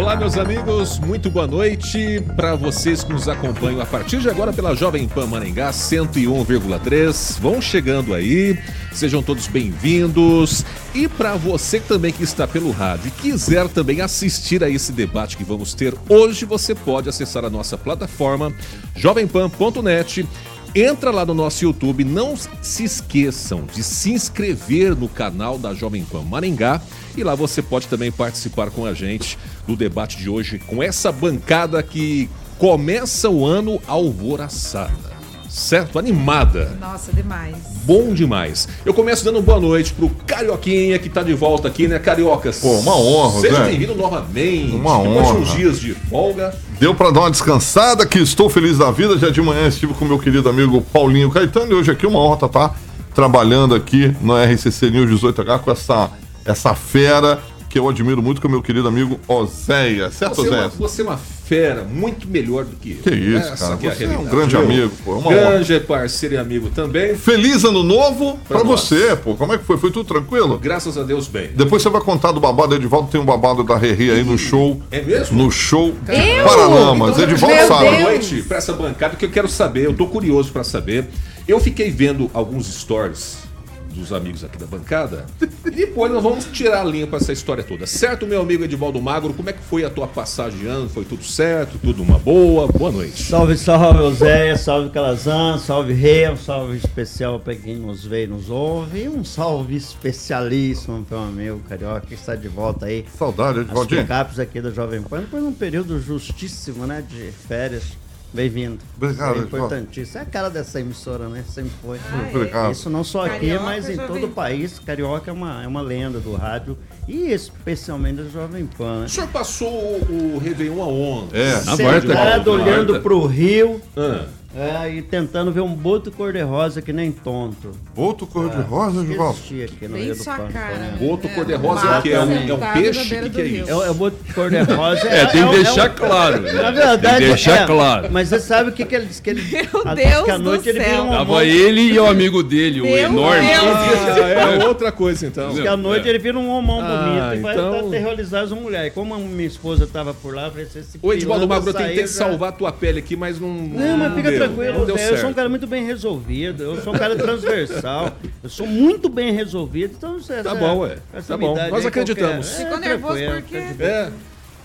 Olá, meus amigos, muito boa noite para vocês que nos acompanham a partir de agora pela Jovem Pan Maringá 101,3. Vão chegando aí, sejam todos bem-vindos. E para você também que está pelo rádio e quiser também assistir a esse debate que vamos ter hoje, você pode acessar a nossa plataforma jovempan.net Entra lá no nosso YouTube, não se esqueçam de se inscrever no canal da Jovem Pan Maringá e lá você pode também participar com a gente do debate de hoje com essa bancada que começa o ano alvoraçada certo? Animada. Nossa, demais. Bom demais. Eu começo dando boa noite pro Carioquinha, que tá de volta aqui, né, Cariocas? Pô, uma honra, Seja bem-vindo novamente. Uma honra. uns dias de folga. Deu para dar uma descansada, que estou feliz da vida. Já de manhã estive com meu querido amigo Paulinho Caetano e hoje aqui uma honra estar tá trabalhando aqui no RCC News 18H com essa, essa fera que eu admiro muito, com o meu querido amigo Oséia. Certo, você Oséia? É uma, você é uma fera muito melhor do que eu. Que isso, Essa cara. Que é você é, um grande amigo, pô. É uma grande honra. parceiro e amigo também. Feliz ano novo pra, pra você, pô. Como é que foi? Foi tudo tranquilo? Graças a Deus, bem. Depois você vai contar do babado. Edivaldo tem um babado da Reri aí no show. É mesmo? No show eu? Paralamas. Então, Edivaldo sabe. Boa noite pra essa bancada que eu quero saber. Eu tô curioso pra saber. Eu fiquei vendo alguns stories dos amigos aqui da bancada. E depois nós vamos tirar a linha para essa história toda. Certo, meu amigo Edivaldo Magro? Como é que foi a tua passagem de ano? Foi tudo certo? Tudo uma boa? Boa noite. Salve, salve, Oséia. Salve, Calazan. Salve, Rei. Um salve especial para quem nos vê e nos ouve. E um salve especialíssimo para o amigo Carioca que está de volta aí. Saudade, Edivaldinho. Os aqui da Jovem Pan. Depois num período justíssimo, né? De férias. Bem-vindo. Obrigado. É importantíssimo. É a cara dessa emissora, né? Sempre foi. Ah. Obrigado. Isso não só aqui, Carioca, mas em todo o país. Carioca é uma, é uma lenda do rádio e especialmente da Jovem Pan. Né? O senhor passou o, Réveillon aonde? É, Sentado olhando para o rio. Ah é, e tentando ver um boto cor-de-rosa que nem tonto. Boto cor-de-rosa, é, Gival? aqui no Bem sua cara. Né? Boto é, cor-de-rosa é que? É um, é um peixe? O que, que, é isso? É, é o boto cor-de-rosa. É, tem que deixar claro. Né? Na verdade, tem deixar claro. Mas você sabe o que, que ele disse? Que ele, Meu a, Deus que a noite ele vira um Tava ele e o amigo dele, o enorme. Ah, é outra coisa, então. Diz que à noite ele vira um homão ah, bonito e vai então... aterrorizar as mulheres. Como a minha esposa estava por lá, eu falei, esse Ô, Edvaldo Magro, eu tentei salvar a tua pele aqui, mas não. Não, mas fica tranquilo. Não deu certo sou um cara muito bem resolvido, eu sou um cara transversal, eu sou muito bem resolvido, então você Tá bom, ué. Tá bom. Nós acreditamos. Qualquer... Ficou é, nervoso por quê? É.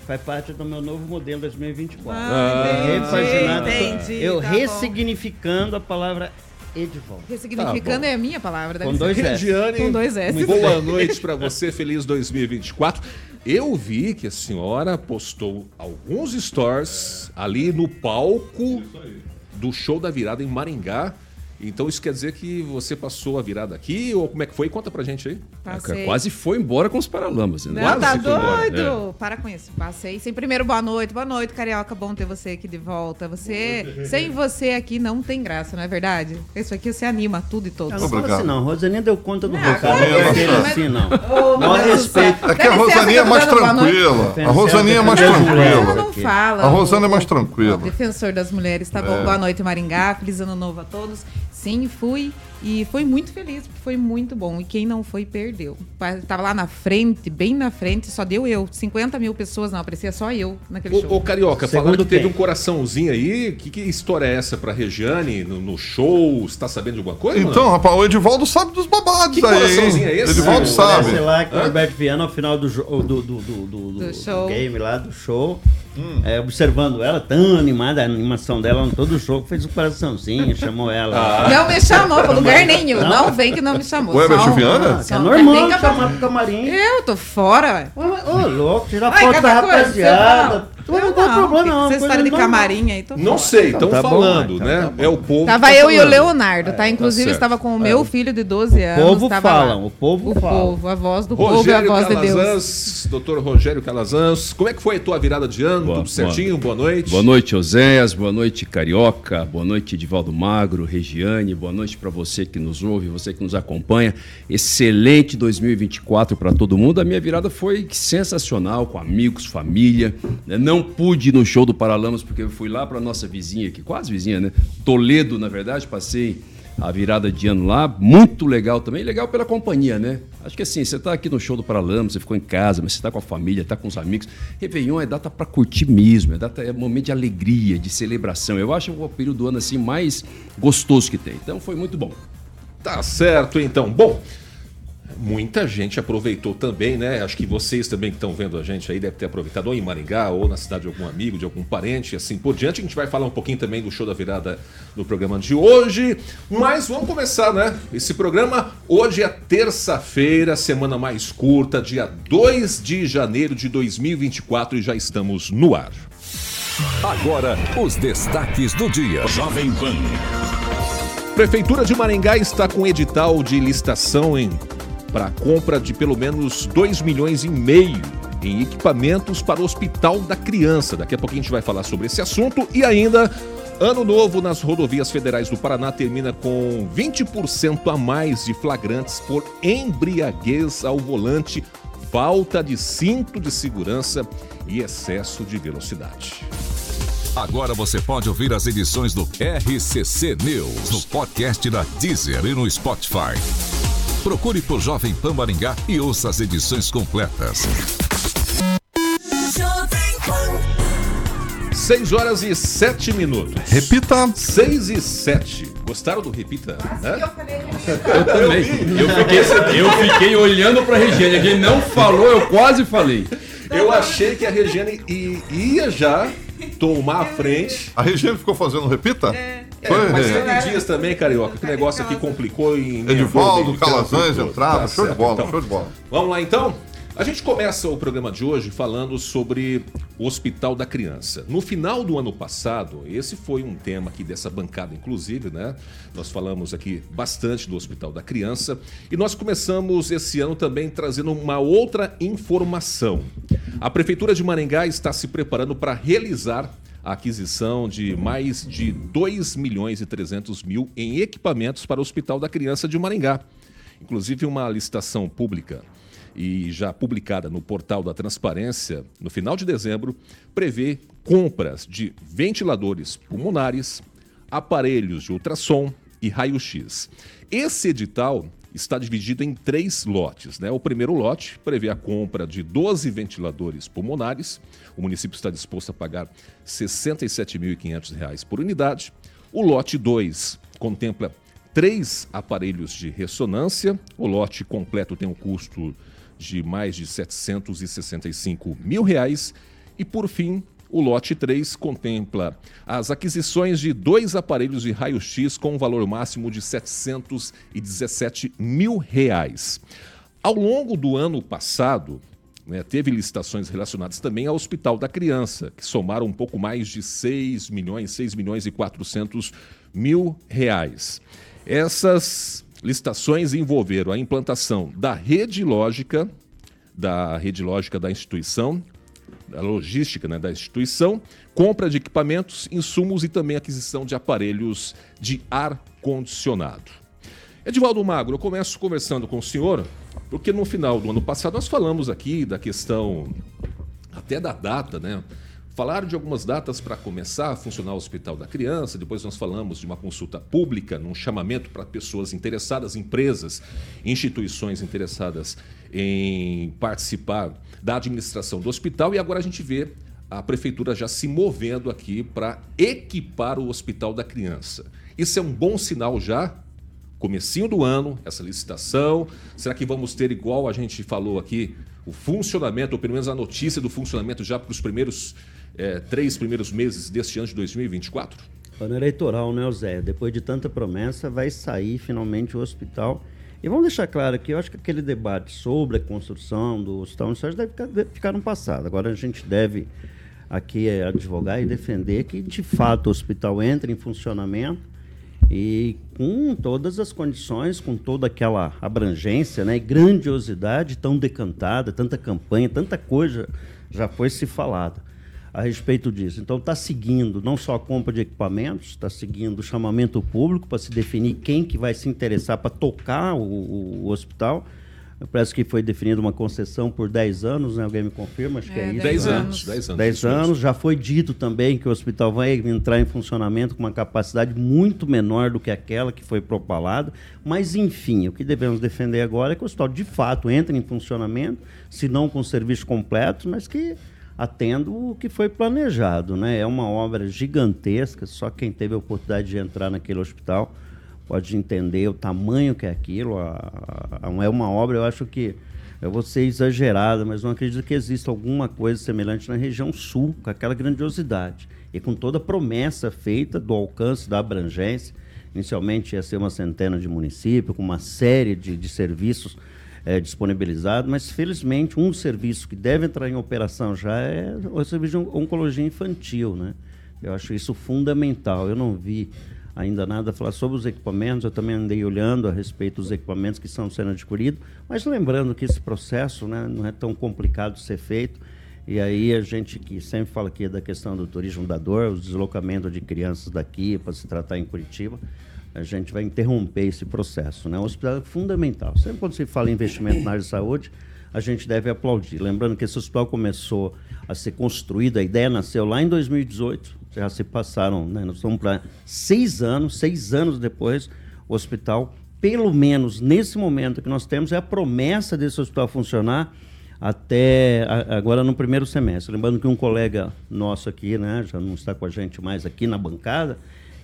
Faz parte do meu novo modelo 2024. Ah, entendi, entendi, eu tá ressignificando bom. a palavra Edivaldo. Ressignificando tá é a minha palavra. Com dois, S. Com dois S. Boa noite para você, feliz 2024. Eu vi que a senhora postou alguns stories ali no palco do show da virada em Maringá. Então isso quer dizer que você passou a virada aqui ou como é que foi? Conta pra gente aí. Passei. Quase foi embora com os Paralamas. Né? Não, tá doido? É. Para com isso. Passei. Sem primeiro, boa noite. Boa noite, Carioca. Bom ter você aqui de volta. Você, sem você aqui não tem graça, não é verdade? Isso aqui você anima tudo e todos. Não, não assim não. Rosaninha deu conta do recado. Não, assim não. Não respeito. É que a Rosaninha é mais tranquila. A Rosaninha é mais tranquila. Não fala. A Rosana é mais tranquila. Defensor das mulheres. Tá bom. É. Boa noite, Maringá. Feliz ano novo a todos. Sim, fui E foi muito feliz, foi muito bom. E quem não foi, perdeu. Tava lá na frente, bem na frente, só deu eu. 50 mil pessoas, não, aparecia só eu naquele Ô, show. ô, Carioca, Segundo falaram que teve um coraçãozinho aí. Que, que história é essa pra Regiane no, no show? Você tá sabendo de alguma coisa? Então, não? rapaz, o Edivaldo sabe dos babados Que aí. coraçãozinho hein? é esse? Edivaldo Sim, sabe. Parece lá que o Alberto Viana, ao final do, do, do, do, do- Do do show. game lá, do show, é, observando ela, tão animada, a animação dela em todo o show, fez um coraçãozinho, chamou ela. Não me chamou pra lugar nenhum. Não vem que não me chamou. Ué? Ah, que só é normal chamar pro camarim. Eu tô fora, ué. Ô, louco, tirar Ai, foto da rapaziada. Fala. Não, Eu tem problema não. Coisa história de camarim aí, tô Não fora. sei, estão tá bom, falando, então né? tá bom. é o povo. Tava que tá eu e o falando. Leonardo, tá? Inclusive, certo. estava com o meu filho de 12 anos. povo tava falam, lá. o povo O fala. povo, a voz do povo e a Rogério voz de Deus. Calazans, doutor Rogério Calazans, como é que foi a tua virada de ano? Boa, Tudo certinho? Boa, noite. Boa noite, Oséias. Boa noite, Carioca. Boa noite, Edivaldo Magro, Regiane. Boa noite para você que nos ouve, você que nos acompanha. Excelente 2024 para todo mundo. A minha virada foi sensacional, com amigos, família. né? Não pude ir no show do Paralamas porque eu fui lá para nossa vizinha aqui, quase vizinha, né? Toledo, na verdade. Passei a virada de ano lá. Muito legal também. Legal pela companhia, né? Acho que assim, você tá aqui no show do Paralamas, você ficou em casa, mas você tá com a família, tá com os amigos. Réveillon é data para curtir mesmo, é, data, é momento de alegria, de celebração. Eu acho o período do ano assim mais gostoso que tem. Então foi muito bom. Tá certo, então. Bom, muita gente aproveitou também, né? Acho que vocês também que estão vendo a gente aí devem ter aproveitado ou em Maringá ou na cidade de algum amigo, de algum parente, e assim por diante. A gente vai falar um pouquinho também do show da virada no programa de hoje. Mas vamos começar, né? Esse programa hoje é terça-feira, semana mais curta, dia 2 de janeiro de 2024 e já estamos no ar. Agora, os destaques do dia. Jovem Pan. Prefeitura de Maringá está com edital de licitação em para compra de pelo menos 2 milhões e meio em equipamentos para o Hospital da Criança. Daqui a pouquinho a gente vai falar sobre esse assunto e ainda Ano novo nas rodovias federais do Paraná termina com 20% a mais de flagrantes por embriaguez ao volante, falta de cinto de segurança e excesso de velocidade. Agora você pode ouvir as edições do RCC News no podcast da Deezer e no Spotify. Procure por Jovem Pan Maringá e ouça as edições completas. 6 horas e 7 minutos. Repita. 6 e 7. Gostaram do Repita? Hã? Eu também. Eu fiquei, eu fiquei olhando para Regiane. Quem não falou, eu quase falei. Eu achei que a Regiane ia já tomar a frente. A Regiane ficou fazendo repita? É. Foi, Mas é. teve dias também, Carioca, que o negócio aqui complicou em... Edivaldo, em- Calazans, entrada, Tá show de certo, bola, então. show de bola. Vamos lá então? A gente começa o programa de hoje falando sobre o Hospital da Criança. No final do ano passado, esse foi um tema aqui dessa bancada, inclusive, né? Nós falamos aqui bastante do Hospital da Criança e nós começamos esse ano também trazendo uma outra informação. A Prefeitura de Maringá está se preparando para realizar a aquisição de mais de 2 milhões e 300 mil em equipamentos para o Hospital da Criança de Maringá. Inclusive uma licitação pública e já publicada no portal da Transparência, no final de dezembro, prevê compras de ventiladores pulmonares, aparelhos de ultrassom e raio-x. Esse edital está dividido em três lotes. Né? O primeiro lote prevê a compra de 12 ventiladores pulmonares. O município está disposto a pagar R$ 67.500 por unidade. O lote 2 contempla três aparelhos de ressonância. O lote completo tem um custo de mais de 765 mil reais. E por fim, o lote 3 contempla as aquisições de dois aparelhos de raio-x com um valor máximo de 717 mil reais. Ao longo do ano passado, né, teve licitações relacionadas também ao Hospital da Criança, que somaram um pouco mais de 6 milhões, 6 milhões e 400 mil reais. Essas licitações envolveram a implantação da rede lógica, da rede lógica da instituição, da logística né, da instituição, compra de equipamentos, insumos e também aquisição de aparelhos de ar-condicionado. Edivaldo Magro, eu começo conversando com o senhor, porque no final do ano passado nós falamos aqui da questão, até da data, né? Falaram de algumas datas para começar a funcionar o Hospital da Criança, depois nós falamos de uma consulta pública, num chamamento para pessoas interessadas, empresas, instituições interessadas em participar da administração do hospital, e agora a gente vê a prefeitura já se movendo aqui para equipar o Hospital da Criança. Isso é um bom sinal já? Comecinho do ano, essa licitação. Será que vamos ter, igual a gente falou aqui, o funcionamento, ou pelo menos a notícia do funcionamento já para os primeiros é, três primeiros meses deste ano de 2024? Ano eleitoral, né, Zé? Depois de tanta promessa, vai sair finalmente o hospital. E vamos deixar claro que eu acho que aquele debate sobre a construção do hospital isso deve ficar, deve ficar no passado. Agora a gente deve aqui advogar e defender que, de fato, o hospital entre em funcionamento e com todas as condições, com toda aquela abrangência né, e grandiosidade tão decantada, tanta campanha, tanta coisa já foi se falada a respeito disso. Então está seguindo não só a compra de equipamentos, está seguindo o chamamento público para se definir quem que vai se interessar para tocar o, o, o hospital. Parece que foi definida uma concessão por 10 anos, né? Alguém me confirma? Acho que é, é isso. 10 né? anos. 10 anos. 10 anos. Já foi dito também que o hospital vai entrar em funcionamento com uma capacidade muito menor do que aquela que foi propalada. Mas, enfim, o que devemos defender agora é que o hospital, de fato, entre em funcionamento, se não com serviço completo, mas que atendo o que foi planejado. Né? É uma obra gigantesca, só quem teve a oportunidade de entrar naquele hospital pode entender o tamanho que é aquilo. A, a, é uma obra, eu acho que eu vou ser exagerada, mas não acredito que exista alguma coisa semelhante na região sul, com aquela grandiosidade. E com toda a promessa feita do alcance da abrangência. Inicialmente ia ser uma centena de municípios, com uma série de, de serviços é, disponibilizado, mas felizmente um serviço que deve entrar em operação já é o serviço de oncologia infantil, né? Eu acho isso fundamental. Eu não vi ainda nada falar sobre os equipamentos, eu também andei olhando a respeito dos equipamentos que estão sendo adquiridos, mas lembrando que esse processo né, não é tão complicado de ser feito. E aí a gente que sempre fala aqui da questão do turismo da dor, o deslocamento de crianças daqui para se tratar em Curitiba, a gente vai interromper esse processo. Né? O hospital é fundamental. Sempre quando se fala em investimento na área de saúde, a gente deve aplaudir. Lembrando que esse hospital começou a ser construído, a ideia nasceu lá em 2018, já se passaram, né? nós estamos para seis anos, seis anos depois, o hospital, pelo menos nesse momento que nós temos, é a promessa desse hospital funcionar até agora no primeiro semestre. Lembrando que um colega nosso aqui, né, já não está com a gente mais aqui na bancada,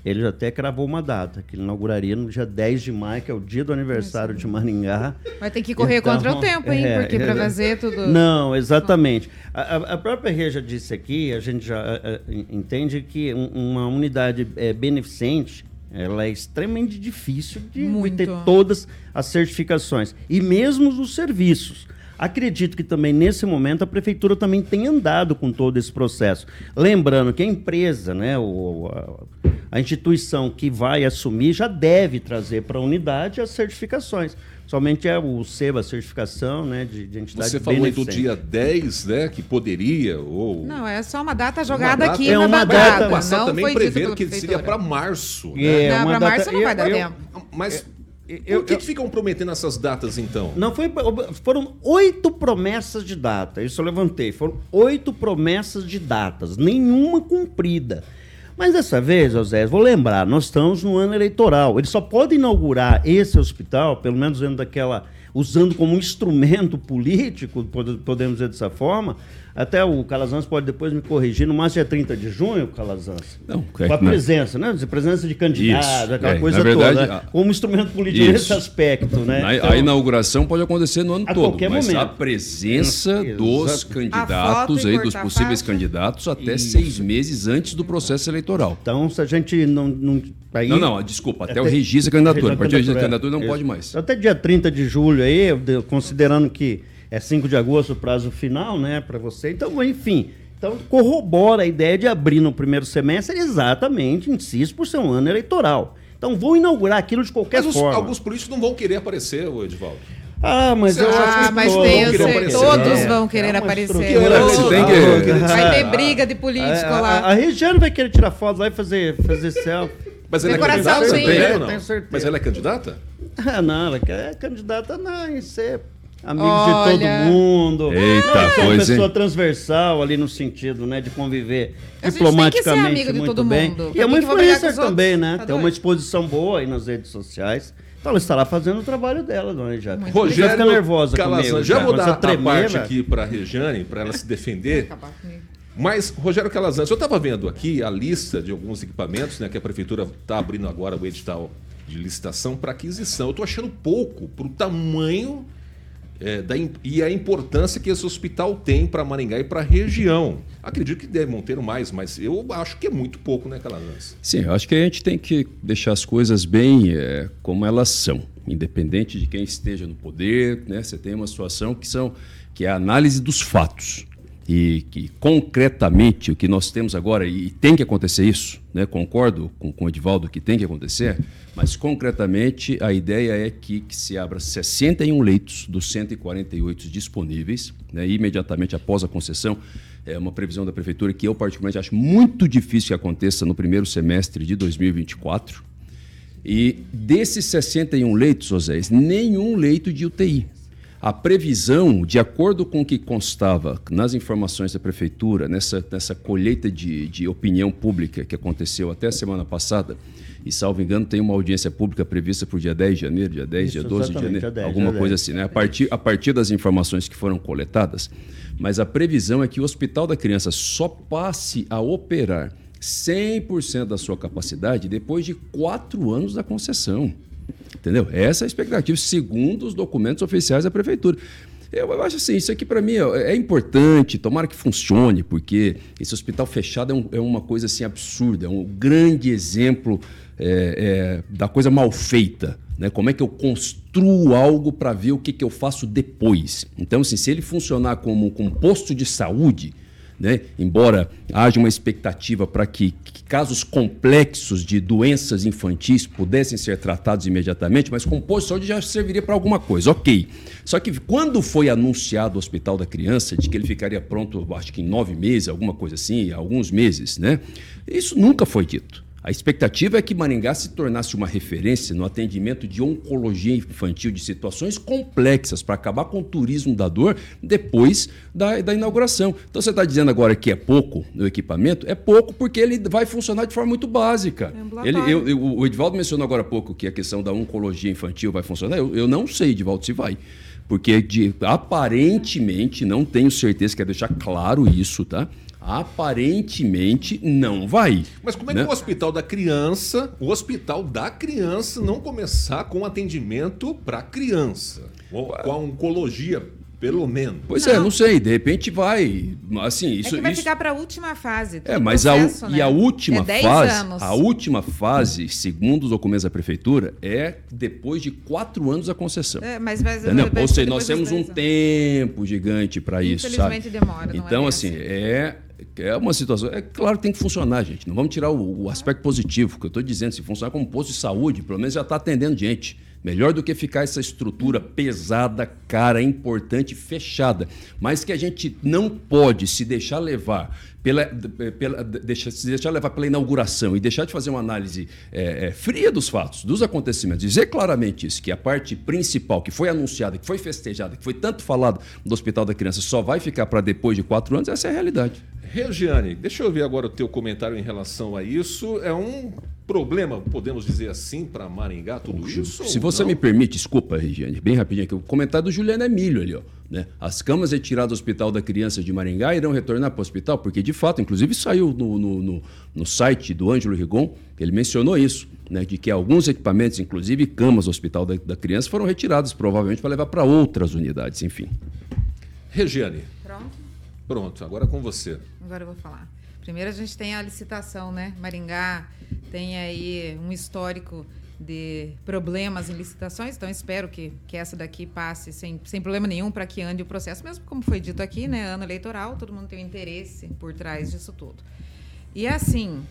ele já até cravou uma data, que ele inauguraria no dia 10 de maio, que é o dia do aniversário de Maringá. Vai ter que correr então, contra o tempo, hein? É, Porque para fazer tudo. Não, exatamente. A, a própria Rê já disse aqui, a gente já a, a, entende que um, uma unidade é, beneficente ela é extremamente difícil de, de ter todas as certificações. E mesmo os serviços. Acredito que também nesse momento a prefeitura também tem andado com todo esse processo. Lembrando que a empresa, né, o, a, a instituição que vai assumir já deve trazer para a unidade as certificações. Somente é o SEBA, a certificação né, de, de entidade Você falou do dia 10, né, que poderia, ou... Não, é só uma data jogada uma data, aqui é na uma data. passado também preveram que seria para março. Né? É, não, para março não vai dar eu, tempo. Mas... Eu, Por que, eu, que ficam prometendo essas datas, então? Não foi. Foram oito promessas de data. Isso eu levantei. Foram oito promessas de datas, nenhuma cumprida. Mas dessa vez, José, vou lembrar, nós estamos no ano eleitoral. Ele só pode inaugurar esse hospital, pelo menos dentro daquela usando como instrumento político, podemos dizer dessa forma, até o Calazans pode depois me corrigir, no máximo é 30 de junho, Calazans. Não, é, com a presença, né? A presença de candidatos, aquela é, coisa verdade, toda, né? como instrumento político isso. nesse aspecto, né? A, então, a, inauguração pode acontecer no ano a todo, mas momento. a presença dos candidatos aí, dos possíveis candidatos, até isso. seis meses antes do processo eleitoral. Então, se a gente não. Não, aí, não, não, desculpa, até, até o registro da candidatura. A partir do registro da candidatura não pode mais. Até dia 30 de julho aí, considerando que é 5 de agosto o prazo final, né, para você. Então, enfim, então corrobora a ideia de abrir no primeiro semestre exatamente, insisto, por ser um ano eleitoral. Então vou inaugurar aquilo de qualquer mas forma. Os, alguns políticos não vão querer aparecer, Edivaldo. Ah, mas eu ah, acho mas tem, sei, todos é, vão querer é aparecer. Tem que... Vai ter briga de político a, lá. A, a Regiane vai querer tirar foto lá e fazer, fazer selfie. Mas ela é candidata ou não? Mas ela é candidata? Ah, não, ela é candidata não, em ser amigo Olha. de todo mundo. Eita, Não, é uma coisa, pessoa hein? transversal ali no sentido, né, de conviver A gente tem que ser diplomaticamente amigo de muito todo bem. mundo. E é uma vou influencer também, né? Tá Tem uma exposição boa aí nas redes sociais. Então ela estará fazendo o trabalho dela, dona. Muito Rogério fica nervosa Calazans, comigo. já vou Começa dar a tremer, a parte aqui para Rejane, para ela se defender. Mas, Rogério Calazans, eu estava vendo aqui a lista de alguns equipamentos né, que a prefeitura está abrindo agora o edital de licitação para aquisição. Eu estou achando pouco para o tamanho é, da, e a importância que esse hospital tem para Maringá e para a região. Acredito que devem ter mais, mas eu acho que é muito pouco, né, Calazans? Sim, eu acho que a gente tem que deixar as coisas bem é, como elas são, independente de quem esteja no poder, né? Você tem uma situação que são que é a análise dos fatos e que concretamente o que nós temos agora e tem que acontecer isso, né? Concordo com, com o Edivaldo que tem que acontecer, mas concretamente a ideia é que, que se abra 61 leitos dos 148 disponíveis, né? imediatamente após a concessão. É uma previsão da prefeitura que eu particularmente acho muito difícil que aconteça no primeiro semestre de 2024. E desses 61 leitos, Osés, nenhum leito de UTI. A previsão, de acordo com o que constava nas informações da prefeitura, nessa, nessa colheita de, de opinião pública que aconteceu até a semana passada, e salvo engano, tem uma audiência pública prevista para o dia 10 de janeiro, dia 10, Isso, dia 12 de janeiro, dia 10, alguma dia coisa 10. assim, né? A partir, a partir das informações que foram coletadas, mas a previsão é que o Hospital da Criança só passe a operar 100% da sua capacidade depois de quatro anos da concessão. Entendeu? Essa é a expectativa, segundo os documentos oficiais da Prefeitura. Eu, acho assim, isso aqui para mim é, é importante, tomara que funcione, porque esse hospital fechado é, um- é uma coisa assim absurda, é um grande exemplo é, é, da coisa mal feita. Né? Como é que eu construo algo para ver o que, que eu faço depois? Então, assim, se ele funcionar como um posto de saúde, né? Embora haja uma expectativa para que, que casos complexos de doenças infantis pudessem ser tratados imediatamente, mas com posto de saúde já serviria para alguma coisa, ok. Só que quando foi anunciado o Hospital da Criança, de que ele ficaria pronto, acho que em nove meses, alguma coisa assim, alguns meses, né? Isso nunca foi dito. A expectativa é que Maringá se tornasse uma referência no atendimento de oncologia infantil de situações complexas para acabar com o turismo da dor depois da, da inauguração. Então você está dizendo agora que é pouco no equipamento? É pouco porque ele vai funcionar de forma muito básica. É Ele, eu, eu- o Edivaldo mencionou agora há pouco que a questão da oncologia infantil vai funcionar. Eu, eu não sei, Edivaldo, se vai. Porque de- aparentemente, não tenho certeza, quero deixar claro isso, tá? Aparentemente não vai. Mas como é né? que o hospital da criança, o hospital da criança, não começar com atendimento para criança? Ou com a oncologia, pelo menos. Pois é, não sei, de repente vai. Assim, isso. é que vai isso- ficar para a última fase. É, mas a, processo, e né? a última é 10 fase, anos. a última fase, segundo os documentos da prefeitura, é depois de quatro anos da concessão. É, mas vai, Entendeu? vai Ou seja, nós temos um 10 anos. tempo gigante para isso, sabe? Infelizmente demora, não é Então, assim, assim. é, é uma situação. É claro que tem que funcionar, gente. Não vamos tirar o, o aspecto positivo, que eu estou dizendo. Se funcionar como posto de saúde, pelo menos já está atendendo gente. Melhor do que ficar essa estrutura pesada, cara, importante, fechada. Mas que a gente não pode se deixar levar pela, pela- deixa- se deixar levar pela inauguração e deixar de fazer uma análise é, é, fria dos fatos, dos acontecimentos, dizer claramente isso, que a parte principal que foi anunciada, que foi festejada, que foi tanto falado do Hospital da Criança, só vai ficar para depois de quatro anos, essa é a realidade. Regiane, deixa eu ver agora o teu comentário em relação a isso. É um problema, podemos dizer assim, para Maringá, tudo isso? Se você não? me permite, desculpa, Regiane, bem rapidinho aqui, o comentário do Juliano Emílio ali, ó. Né? As camas retiradas do Hospital da Criança de Maringá irão retornar para o hospital, porque de fato, inclusive saiu no, no, no- no site do Ângelo Rigon, que ele mencionou isso, né? de que alguns equipamentos, inclusive camas do Hospital da, da Criança, foram retirados, provavelmente para levar para outras unidades, enfim. Regiane, Pronto? pronto, agora com você. Agora eu vou falar. Primeiro a gente tem a licitação, né? Maringá tem aí um histórico de problemas em licitações, então espero que, que essa daqui passe sem, sem problema nenhum para que ande o processo, mesmo como foi dito aqui, né? Ano eleitoral, todo mundo tem um interesse por trás disso tudo. E assim,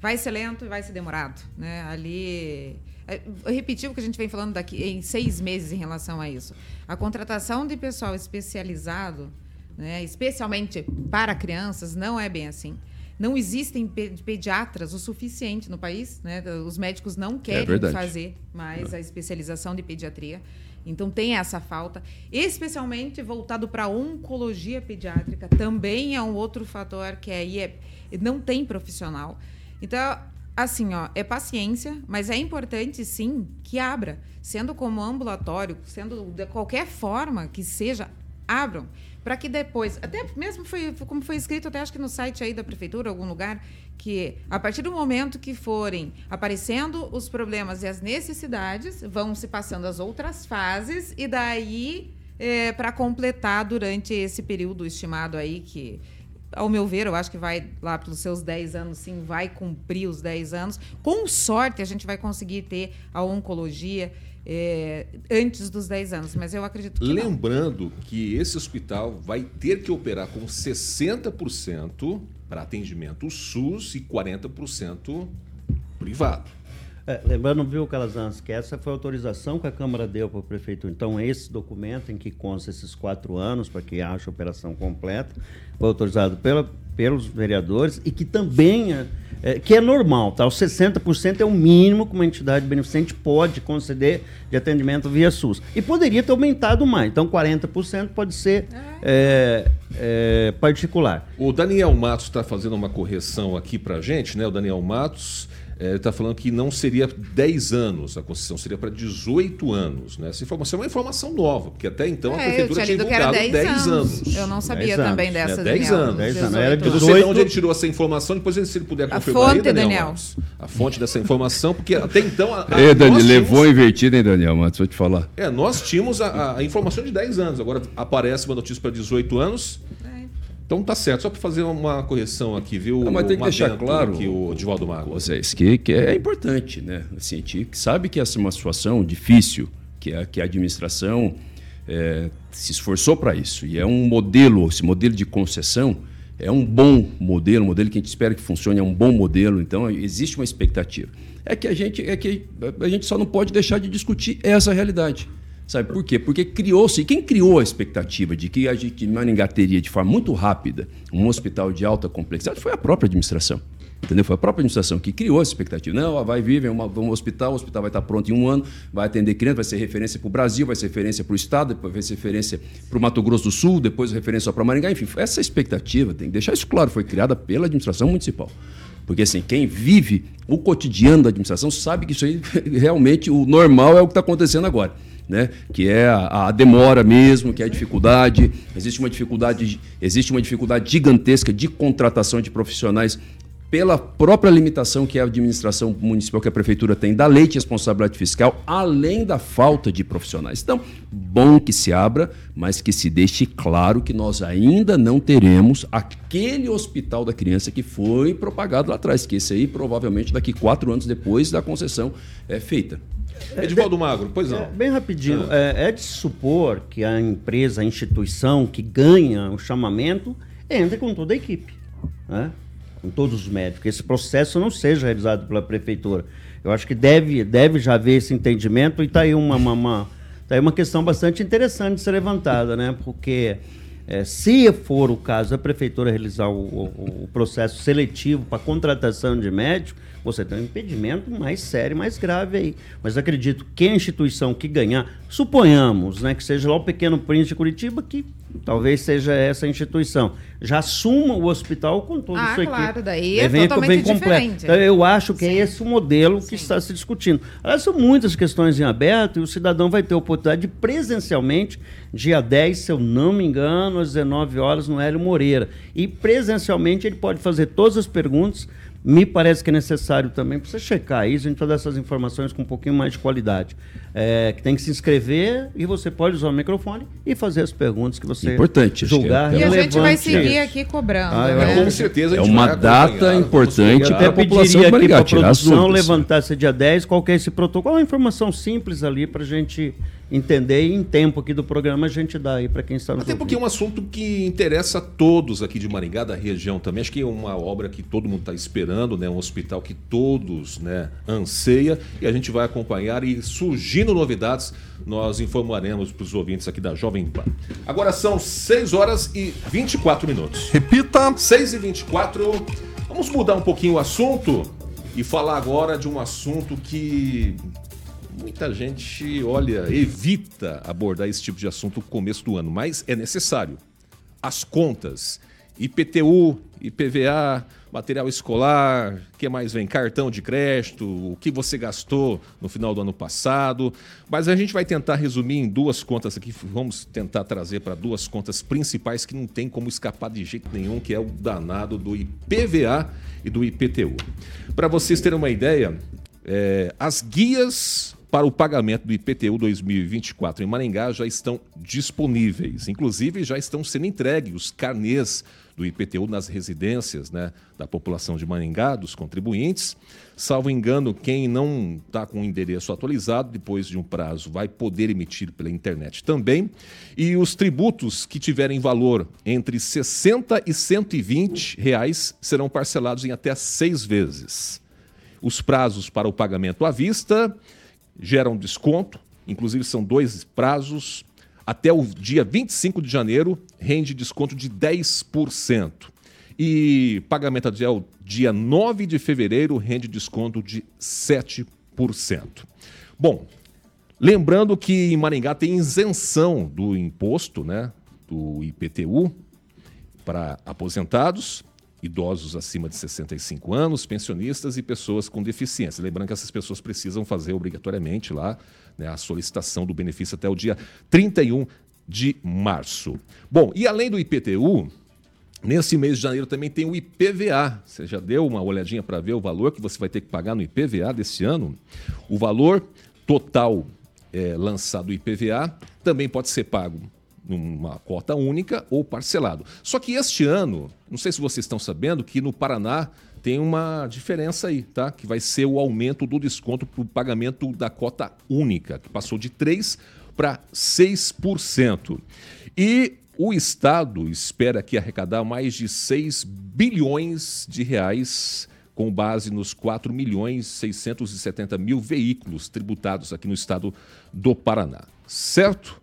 vai ser lento e vai ser demorado, né? Ali é, eu o que a gente vem falando daqui em seis meses em relação a isso. A contratação de pessoal especializado, né, especialmente para crianças, não é bem assim. Não existem pe- pediatras o suficiente no país, né? Os médicos não querem verdade. fazer mais a especialização de pediatria. Então tem essa falta, especialmente voltado para a oncologia pediátrica, também é um outro fator que aí é, não tem profissional. Então, assim, ó, é paciência, mas é importante sim que abra, sendo como ambulatório, sendo de qualquer forma que seja, abram para que depois, até mesmo foi como foi escrito até acho que no site aí da prefeitura, algum lugar, que a partir do momento que forem aparecendo os problemas e as necessidades, vão se passando as outras fases e daí é, para completar durante esse período estimado aí que ao meu ver, eu acho que vai lá pelos seus 10 anos, sim, vai cumprir os 10 anos. Com sorte, a gente vai conseguir ter a oncologia é, antes dos 10 anos, mas eu acredito que. Lembrando não. que esse hospital vai ter que operar com 60% para atendimento SUS e 40% privado. É, lembrando, viu, Calazans, que essa foi a autorização que a Câmara deu para o prefeito. Então, esse documento em que consta esses quatro anos, para que haja a operação completa, foi autorizado pela, pelos vereadores e que também é, é, que é normal, tá? Os 60% é o mínimo que uma entidade beneficente pode conceder de atendimento via SUS. E poderia ter aumentado mais. Então, 40% pode ser é, é, particular. O Daniel Matos está fazendo uma correção aqui para gente, né? O Daniel Matos ele está falando que não seria 10 anos, a concessão seria para 18 anos. Né? Essa informação é uma informação nova, porque até então a É, prefeitura eu tinha tinha era divulgado 10 anos. Eu não sabia 10 também anos, dessa, né? 10 Daniel. anos. 10 anos, 18 era Eu não sei de 18. onde ele tirou essa informação, depois se ele puder A confirmar fonte, aí, Daniel, Daniel. Matos. A fonte dessa informação, porque até então... A, a, Ê, Dani, nós levou invertido, hein, Daniel Matos? Vou te falar. É, nós tínhamos a, a- a informação de 10 anos, agora aparece uma notícia para 18 anos. Então tá certo, só para fazer uma correção aqui, viu? Não, mas tem que deixar claro, Aqui, o Divaldo Mago. Vocês, que, que é importante, né? A gente sabe que essa é uma situação difícil, que a, que a administração é, se esforçou para isso. E é um modelo, esse modelo de concessão é um bom modelo, um modelo que a gente espera que funcione, é um bom modelo, então existe uma expectativa. É que a gente, é que a gente só não pode deixar de discutir essa realidade. Sabe por quê? Porque criou-se, quem criou a expectativa de que a gente Maringá teria de forma muito rápida um hospital de alta complexidade foi a própria administração. Entendeu? Foi a própria administração que criou essa expectativa. Não, vai vir, vem um hospital, o hospital vai estar pronto em um ano, vai atender crianças, vai ser referência para o Brasil, vai ser referência para o Estado, depois vai ser referência para o Mato Grosso do Sul, depois referência só para Maringá. Enfim, essa expectativa, tem que deixar isso claro, foi criada pela administração municipal. Porque assim, quem vive o cotidiano da administração sabe que isso aí realmente o normal é o que está acontecendo agora. Né? que é a, a demora mesmo, que é a dificuldade, existe uma dificuldade, existe uma dificuldade gigantesca de contratação de profissionais pela própria limitação que a administração municipal, que a prefeitura tem da lei de responsabilidade fiscal, além da falta de profissionais. Então, bom que se abra, mas que se deixe claro que nós ainda não teremos aquele hospital da criança que foi propagado lá atrás, que esse aí provavelmente daqui quatro anos depois da concessão é feita. Edivaldo Magro, pois não. É, bem rapidinho, é, é de se supor que a empresa, a instituição que ganha o chamamento entre com toda a equipe, né? Com todos os médicos. Que esse processo não seja realizado pela prefeitura. Eu acho que deve, deve já haver esse entendimento e está aí uma, uma, uma, tá aí uma questão bastante interessante de ser levantada, né? porque é, se for o caso a prefeitura realizar o, o- o processo seletivo para contratação de médico, você tem um impedimento mais sério, mais grave aí. Mas acredito que a instituição que ganhar, suponhamos, né, que seja lá o Pequeno Príncipe de Curitiba, que talvez seja essa instituição, já assuma o hospital com toda Ah, a sua claro, equipe. daí é vem- totalmente vem completo. diferente. Então, eu acho que é Sim. esse o modelo que Sim. está se discutindo. Aliás, são muitas questões em aberto e o cidadão vai ter a oportunidade de presencialmente, dia 10, se eu não me engano, às 19 horas, no Hélio Moreira. E presencialmente ele pode fazer todas as perguntas. Me parece que é necessário também, para você checar isso, a gente vai dar essas informações com um pouquinho mais de qualidade. É, que tem que se inscrever e você pode usar o microfone e fazer as perguntas que você Importante, que julgar é- E a gente vai seguir Isso. aqui cobrando. Ah, né? Com certeza a É gente uma vai data importante para a população pediria de aqui Maringá, para a tirar produção dúvidas. levantar esse dia 10, qual que é esse protocolo, uma informação simples ali para a gente entender e em tempo aqui do programa a gente dá aí para quem está nos Até porque é um assunto que interessa a todos aqui de Maringá, da região também. Acho que é uma obra que todo mundo está esperando, né? um hospital que todos né, anseia e a gente vai acompanhar e surgindo novidades, nós informaremos para os ouvintes aqui da Jovem Pan. Agora são 6 horas e 24 minutos. Repita. 6 e 24 Vamos mudar um pouquinho o assunto e falar agora de um assunto que muita gente, olha, evita abordar esse tipo de assunto no começo do ano, mas é necessário. As contas, IPTU, IPVA, material escolar, que mais vem? Cartão de crédito, o que você gastou no final do ano passado. Mas a gente vai tentar resumir em duas contas aqui, vamos tentar trazer para duas contas principais que não tem como escapar de jeito nenhum, que é o danado do IPVA e do IPTU. Para vocês terem uma ideia, é, as guias para o pagamento do IPTU 2024 em Maringá já estão disponíveis. Inclusive, já estão sendo entregues os carnês do IPTU nas residências né, da população de Maringá, dos contribuintes. Salvo engano, quem não está com o endereço atualizado, depois de um prazo, vai poder emitir pela internet também. E os tributos que tiverem valor entre 60 e 120 reais serão parcelados em até seis vezes. Os prazos para o pagamento à vista geram desconto, inclusive são dois prazos. Até o dia 25 de janeiro, rende desconto de 10%. E pagamento até o dia 9 de fevereiro, rende desconto de 7%. Bom, lembrando que em Maringá tem isenção do imposto, né, do IPTU, para aposentados, idosos acima de 65 anos, pensionistas e pessoas com deficiência. Lembrando que essas pessoas precisam fazer obrigatoriamente lá né, a solicitação do benefício até o dia 31 de março. Bom, e além do IPTU, nesse mês de janeiro também tem o IPVA. Você já deu uma olhadinha para ver o valor que você vai ter que pagar no IPVA desse ano? O valor total é, lançado do IPVA também pode ser pago numa cota única ou parcelado. Só que este ano, não sei se vocês estão sabendo que no Paraná tem uma diferença aí, tá? Que vai ser o aumento do desconto para o pagamento da cota única, que passou de 3% para 6%. E o Estado espera que arrecadar mais de 6 bilhões de reais com base nos 4 milhões 670 mil veículos tributados aqui no estado do Paraná. Certo?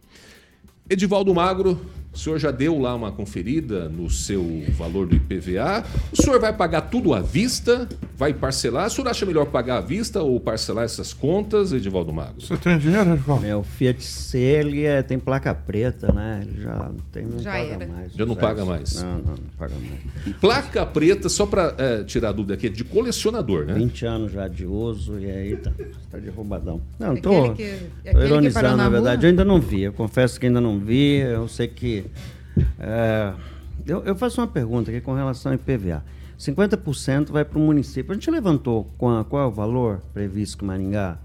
Edivaldo Magro, o senhor já deu lá uma conferida no seu valor do IPVA. O senhor vai pagar tudo à vista? Vai parcelar? O senhor acha melhor pagar à vista ou parcelar essas contas, Edivaldo Magro? Você tem dinheiro, Edivaldo? Meu Fiat C, ele é, tem placa preta, né? Ele já, tem, não Já paga era. mais. Já não paga mais. Não, não, não paga mais. Placa preta, só para tirar a dúvida aqui, é de colecionador, né? 20 anos já de uso e aí tá, tá de roubadão. Não, Aquele tô, que- tô aquele ironizando, na na verdade. Eu ainda não vi, eu confesso que ainda não vi. Eu sei que. É, eu, eu faço uma pergunta aqui com relação ao IPVA. 50% vai para o município. A gente levantou qual, qual é o valor previsto que Maringá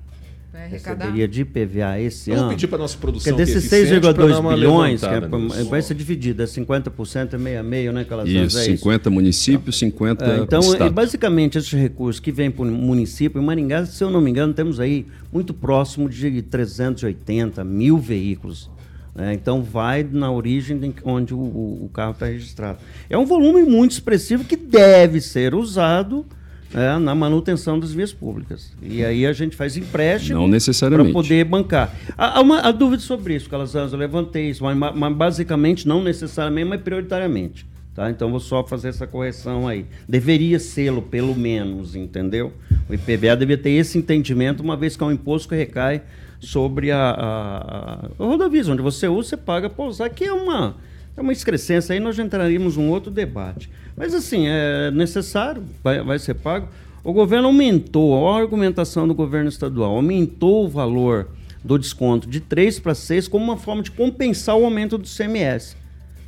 Vai arrecadar. receberia de IPVA esse Vamos ano? pedir para nossa Porque produção desses pra dar 6,2 uma bilhões, que é, vai ser dividido, é 50% é meio a meio, né, Calazans? Isso, é 50 municípios, 50 é, então, é, estado. basicamente, esses recursos que vêm para o município, em Maringá, se eu não me engano, temos aí muito próximo de 380 mil veículos. Né? Então, vai na origem de onde o, o- carro está registrado. É um volume muito expressivo que deve ser usado né, na manutenção das vias públicas. E aí a gente faz empréstimo Não necessariamente. para poder bancar. Há, há uma há dúvida sobre isso, Calazans, eu levantei isso, mas, mas basicamente, não necessariamente, mas prioritariamente. Tá? Então vou só fazer essa correção aí. Deveria sê-lo, pelo menos, entendeu? O IPVA deveria ter esse entendimento, uma vez que é um imposto que recai sobre a, a, a onde você usa, você paga para usar, que é uma, é uma excrescência. Aí nós entraríamos num outro debate. Mas assim, é necessário, vai, vai ser pago. O governo aumentou, a argumentação do governo estadual, aumentou o valor do desconto de 3 para 6 como uma forma de compensar o aumento do CMS.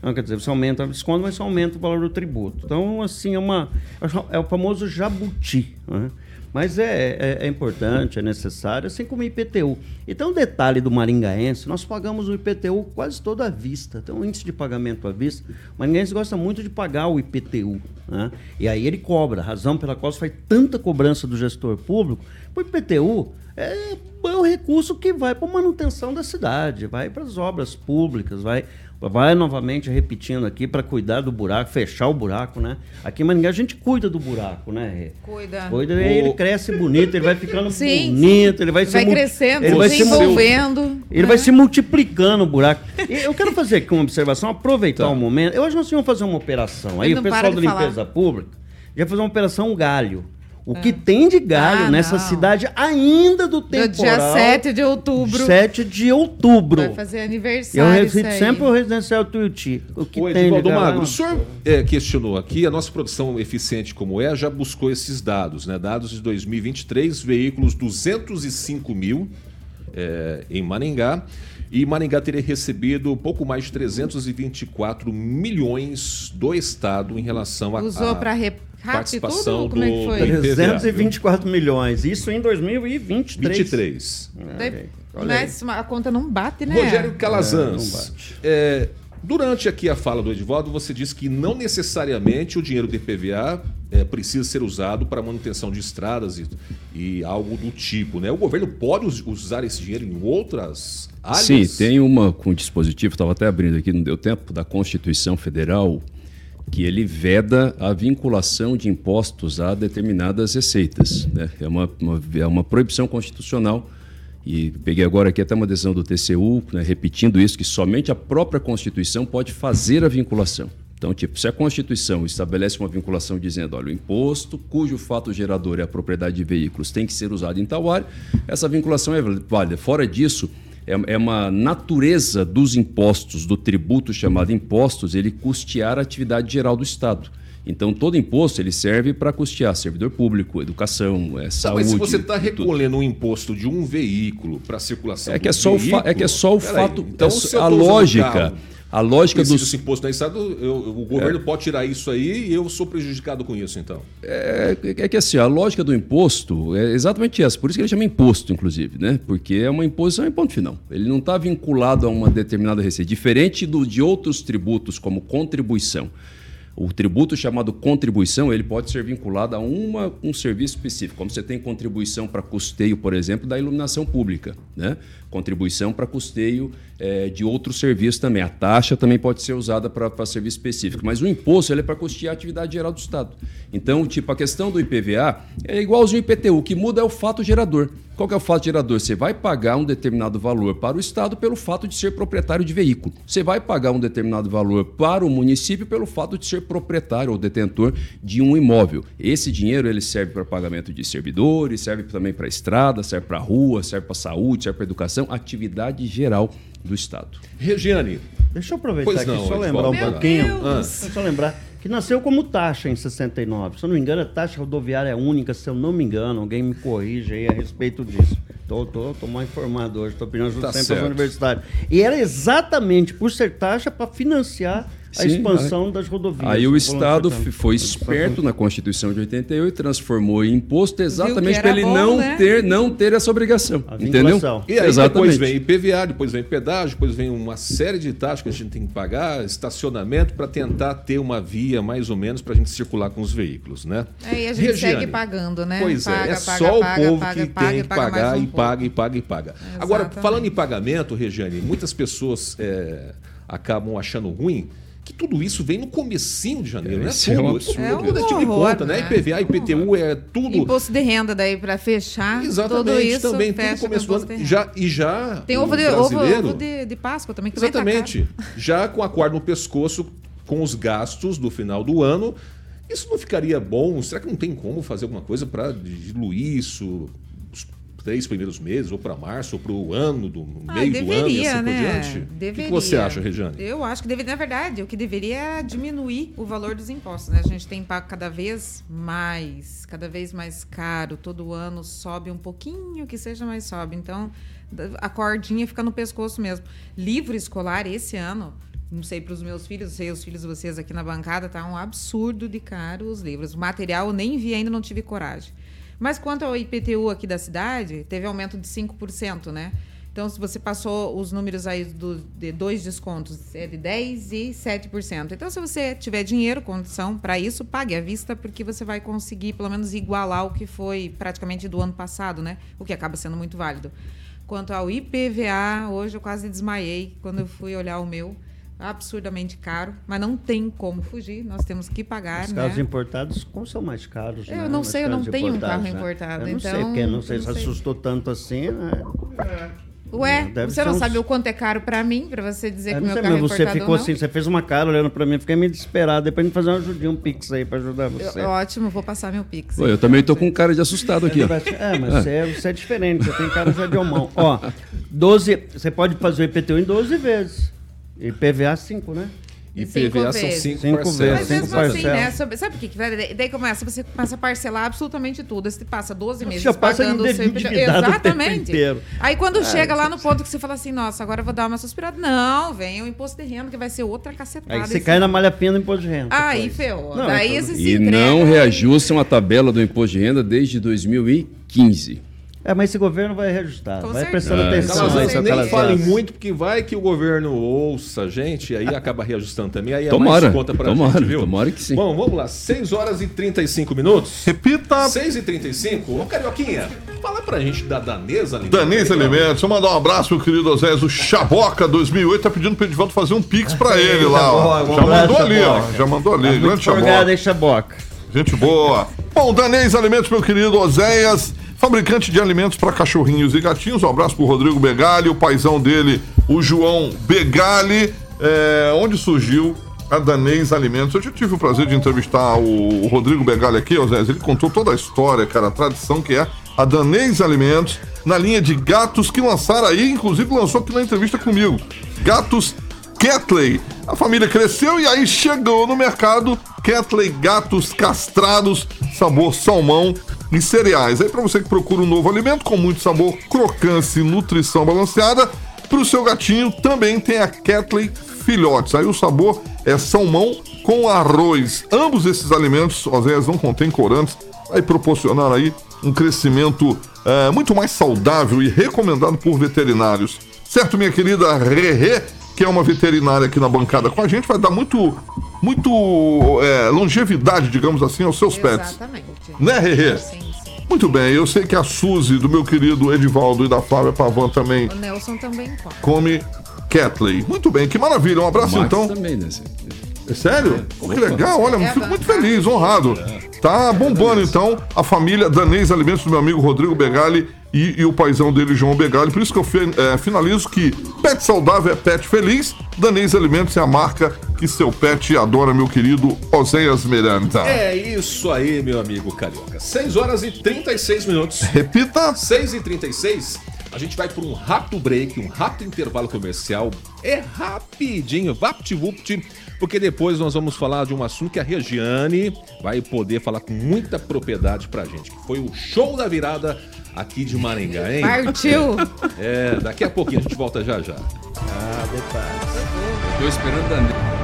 Não, quer dizer, você aumenta o desconto, mas você aumenta o valor do tributo. Então, assim, é, uma, é o famoso jabuti. né? Mas é, é, é importante, é necessário, assim como o IPTU. Então, um detalhe do maringaense, nós pagamos o IPTU quase todo à vista. Tem um índice de pagamento à vista. O maringaense gosta muito de pagar o IPTU. né? E aí ele cobra, razão pela qual faz tanta cobrança do gestor público. O IPTU é, é o recurso que vai para a manutenção da cidade, vai para as obras públicas, vai Vai novamente repetindo aqui para cuidar do buraco, fechar o buraco, né? Aqui em Maringá a gente cuida do buraco, né? Rê? Cuida. Cuida, e aí ele cresce bonito, ele vai ficando Sim. bonito, ele vai, se Vai mu- crescendo, ele vai se mu- desenvolvendo. ele né? vai se multiplicando o buraco. Eu quero fazer aqui uma observação, aproveitar Tá. o momento. Eu acho que nós vamos fazer uma operação. Aí o pessoal da de falar. limpeza pública já fazer uma operação galho. O que tem de galho Ah, nessa não. cidade ainda do Do temporal. dia 7 de outubro. 7 de outubro. Vai fazer Eu aniversário. isso aí. sempre o residencial Tuiuti. O que Ô, tem de galho? Magro, o senhor é, questionou aqui, a nossa produção eficiente como é, já buscou esses dados, né? Dados de 2023, veículos 205 mil é, em Maringá. E Maringá teria recebido pouco mais de 324 milhões do Estado em relação a, Usou para participação tudo? Como é que do- foi? do- 324 milhões. Isso em 2023. 23. Daí- Olha Mas a conta não bate, né? Rogério É, Calazans, bate. é, durante aqui a fala do Edivaldo, você disse que não necessariamente o dinheiro do IPVA é, precisa ser usado para manutenção de estradas e, e algo do tipo, né? O governo pode us- usar esse dinheiro em outras áreas? Sim, tem uma com dispositivo, estava até abrindo aqui, não deu tempo, da Constituição Federal, que ele veda a vinculação de impostos a determinadas receitas. Né? É, uma, uma- é uma proibição constitucional. E peguei agora aqui até uma decisão do TCU, né, repetindo isso, que somente a própria Constituição pode fazer a vinculação. Então, tipo, se a Constituição estabelece uma vinculação dizendo, olha, o imposto cujo fato gerador é a propriedade de veículos tem que ser usado em tal área, essa vinculação é válida. Fora disso, é, é uma natureza dos impostos, do tributo chamado impostos, ele custear a atividade geral do Estado. Então, todo imposto ele serve para custear servidor público, educação, é, saúde. mas se você está recolhendo um imposto de um veículo para circulação É que é só o, fa- veículo, é que é só o fato. Então, é a lógica. A lógica dos. desse imposto na estrada, eu- o governo pode tirar isso aí e eu sou prejudicado com isso, então. É, é que assim, a lógica do imposto é exatamente essa. Por isso que ele chama imposto, inclusive, né? Porque é uma imposição em ponto final. Ele não está vinculado a uma determinada receita. Diferente do, de outros tributos, como contribuição. O tributo chamado contribuição, ele pode ser vinculado a uma, um serviço específico. Como você tem contribuição para custeio, por exemplo, da iluminação pública, né? Contribuição para custeio eh, de outros serviços também. A taxa também pode ser usada para serviço específico. Mas o imposto ele é para custear a atividade geral do Estado. Então, tipo, a questão do IPVA é igualzinho ao IPTU. O que muda é o fato gerador. Qual que é o fato gerador? Você vai pagar um determinado valor para o Estado pelo fato de ser proprietário de veículo. Você vai pagar um determinado valor para o município pelo fato de ser proprietário ou detentor de um imóvel. Esse dinheiro ele serve para pagamento de servidores, serve também para estrada, serve para rua, serve para saúde, serve para educação, atividade geral do Estado. Regiane, Deixa eu aproveitar Pois aqui, não, só Edivaldo. lembrar um Meu pouquinho. Eu só lembrar que nasceu como taxa em 69. Se eu não me engano, a taxa rodoviária única, se eu não me engano, alguém me corrige aí a respeito disso. Tô, tô, tô mal informado hoje, tô pedindo ajuda Tá sempre certo. universitários. E era exatamente por ser taxa para financiar a Sim, expansão das rodovias. Aí o Estado foi esperto na Constituição de 88 e transformou em imposto exatamente para ele bom, não, né? ter, não ter essa obrigação. A Entendeu? vinculação. E aí exatamente. depois vem IPVA, depois vem pedágio, depois vem uma série de taxas que a gente tem que pagar, estacionamento, para tentar ter uma via mais ou menos para a gente circular com os veículos, né? Aí a gente Regiane, segue pagando, né? Pois Paga, é, é paga, só paga, o povo paga, que paga, tem que pagar um e paga e paga e paga. Agora, falando em pagamento, Regiane, muitas pessoas é, acabam achando ruim que tudo isso vem no comecinho de janeiro, né? É um Tudo, absurdo. É um tudo é tipo de conta, né? né? IPVA, IPTU, é tudo... Imposto de renda daí para fechar. Exatamente, tudo isso também, tudo começo com do ano. Já, e já Tem o ovo de, ovo, brasileiro- ovo de, de Páscoa também, que também tá Exatamente. Já com a corda no pescoço, com os gastos do final do ano, isso não ficaria bom? Será que não tem como fazer alguma coisa para diluir isso três primeiros meses, ou para março, ou para o ano, do Ah, meio do ano e deveria, assim né? por diante? Deveria. O que, você acha, Regiane? Eu acho que deveria, na verdade, o que deveria é diminuir o valor dos impostos, né? A gente tem pago cada vez mais, cada vez mais caro, todo ano sobe um pouquinho, que seja mais sobe. Então, a cordinha fica no pescoço mesmo. Livro escolar esse ano, não sei para os meus filhos, sei os filhos de vocês aqui na bancada, tá um absurdo de caro os livros. O material eu nem vi ainda, não tive coragem. Mas quanto ao IPTU aqui da cidade, teve aumento de 5%, né? Então, se você passou os números aí do, de dois descontos, é de 10% e 7%. Então, se você tiver dinheiro, condição para isso, pague à vista, porque você vai conseguir, pelo menos, igualar o que foi praticamente do ano passado, né? O que acaba sendo muito válido. Quanto ao IPVA, hoje eu quase desmaiei quando eu fui olhar o meu. Absurdamente caro, mas não tem como fugir, nós temos que pagar, Os né? carros importados como são mais caros? Eu né? não Os sei, eu não tenho um carro né? importado, Eu não sei, então, porque não sei se não sei. assustou tanto assim, né? Ué, Deve você não uns- sabe o quanto é caro pra mim, pra você dizer Eu que não meu sei, carro é mas você importado ficou assim, você fez uma cara olhando pra mim, eu fiquei meio desesperado. Depois de fazer uma ajudinha, um pix aí pra ajudar Eu- você. ótimo, vou passar meu pix. Pô, eu também tô com cara de assustado aqui, ó. É, mas Você, é, você é diferente, você tem cara já de homão. Ó, 12, você pode fazer o IPTU em 12 vezes. E PVA 5, né? E Cinco PVA são cinco, Cinco parcelas. vezes, Mas cinco mesmo assim, né? Sabe, o que vai? Daí- Daí começa, você começa a parcelar absolutamente tudo. Você passa 12 meses já passa pagando o seu IPTU. o tempo Exatamente. inteiro. Aí quando chega lá no ponto que você fala assim, nossa, agora eu vou dar uma suspirada. Não, vem o imposto de renda, que vai ser outra cacetada. Aí você esse cai na malha fina do imposto de renda. Aí, ferrou. Não, Daí é se E entrega- não reajustam a tabela do imposto de renda desde 2015. É, mas esse governo vai reajustar. Com vai certeza. prestando É, atenção. Aí, seu nem falem muito, porque vai que o governo ouça a gente e aí acaba reajustando também. Aí é Tomara, mais conta pra tomara, gente, viu? tomara que sim. Bom, vamos lá. 6 horas e 35 minutos. Repita. 6 e 35 Ô, Carioquinha, fala pra gente da Danesa Alimentos. Danês Alimentos, eu mandar um abraço, meu querido Osés, o Chaboca 2008 tá pedindo pro Edivaldo fazer um pix pra ele lá, ó. Já abraço, mandou ali, ó. Já mandou ali, Tá grande Chaboca. hein, Chaboca? Gente boa. Bom, Danês Alimentos, meu querido Oséias, fabricante de alimentos para cachorrinhos e gatinhos. Um abraço pro Rodrigo Begali, o paizão dele, o João Begali. É, onde surgiu a Danês Alimentos? Eu já tive o prazer de entrevistar o, o Rodrigo Begali aqui, Oséias. Ele contou toda a história, cara, a tradição que é a Danês Alimentos na linha de gatos que lançaram aí, inclusive lançou aqui na entrevista comigo. Gatos Catley. A família cresceu e aí chegou no mercado Catley Gatos Castrados, sabor salmão e cereais. Aí para você que procura um novo alimento com muito sabor, crocância e nutrição balanceada, para o seu gatinho também tem a Catley Filhotes. Aí o sabor é salmão com arroz. Ambos esses alimentos, Oséias, não contêm corantes, vai proporcionar aí um crescimento eh, muito mais saudável e recomendado por veterinários. Certo, minha querida Rerê, que é uma veterinária aqui na bancada com a gente, vai dar muito, muito eh, longevidade, digamos assim, aos seus pets. Exatamente. Né, Rerê? Sim. Muito bem, eu sei que a Suzy, do meu querido Edivaldo e da Flávia Pavan também O Nelson também come. come Catley. Muito bem, que maravilha. Um abraço Max então. também, né? É sério? Que legal, olha, fico muito feliz, honrado. Tá bombando então a família Danês Alimentos do meu amigo Rodrigo Begali e, e o paizão dele, João Begali. Por isso que eu é, finalizo que pet saudável é pet feliz. Danês Alimentos é a marca que seu pet adora, meu querido Oséias Miranda. É isso aí, meu amigo Carioca. 6 horas e 36 minutos. Repita. 6 e 36 a gente vai para um rápido break, um rápido intervalo comercial. É rapidinho, vapt-vupt, porque depois nós vamos falar de um assunto que a Regiane vai poder falar com muita propriedade pra gente, que foi o show da virada aqui de Maringá, hein? Partiu! É, daqui a pouquinho a gente volta já já. Tô esperando a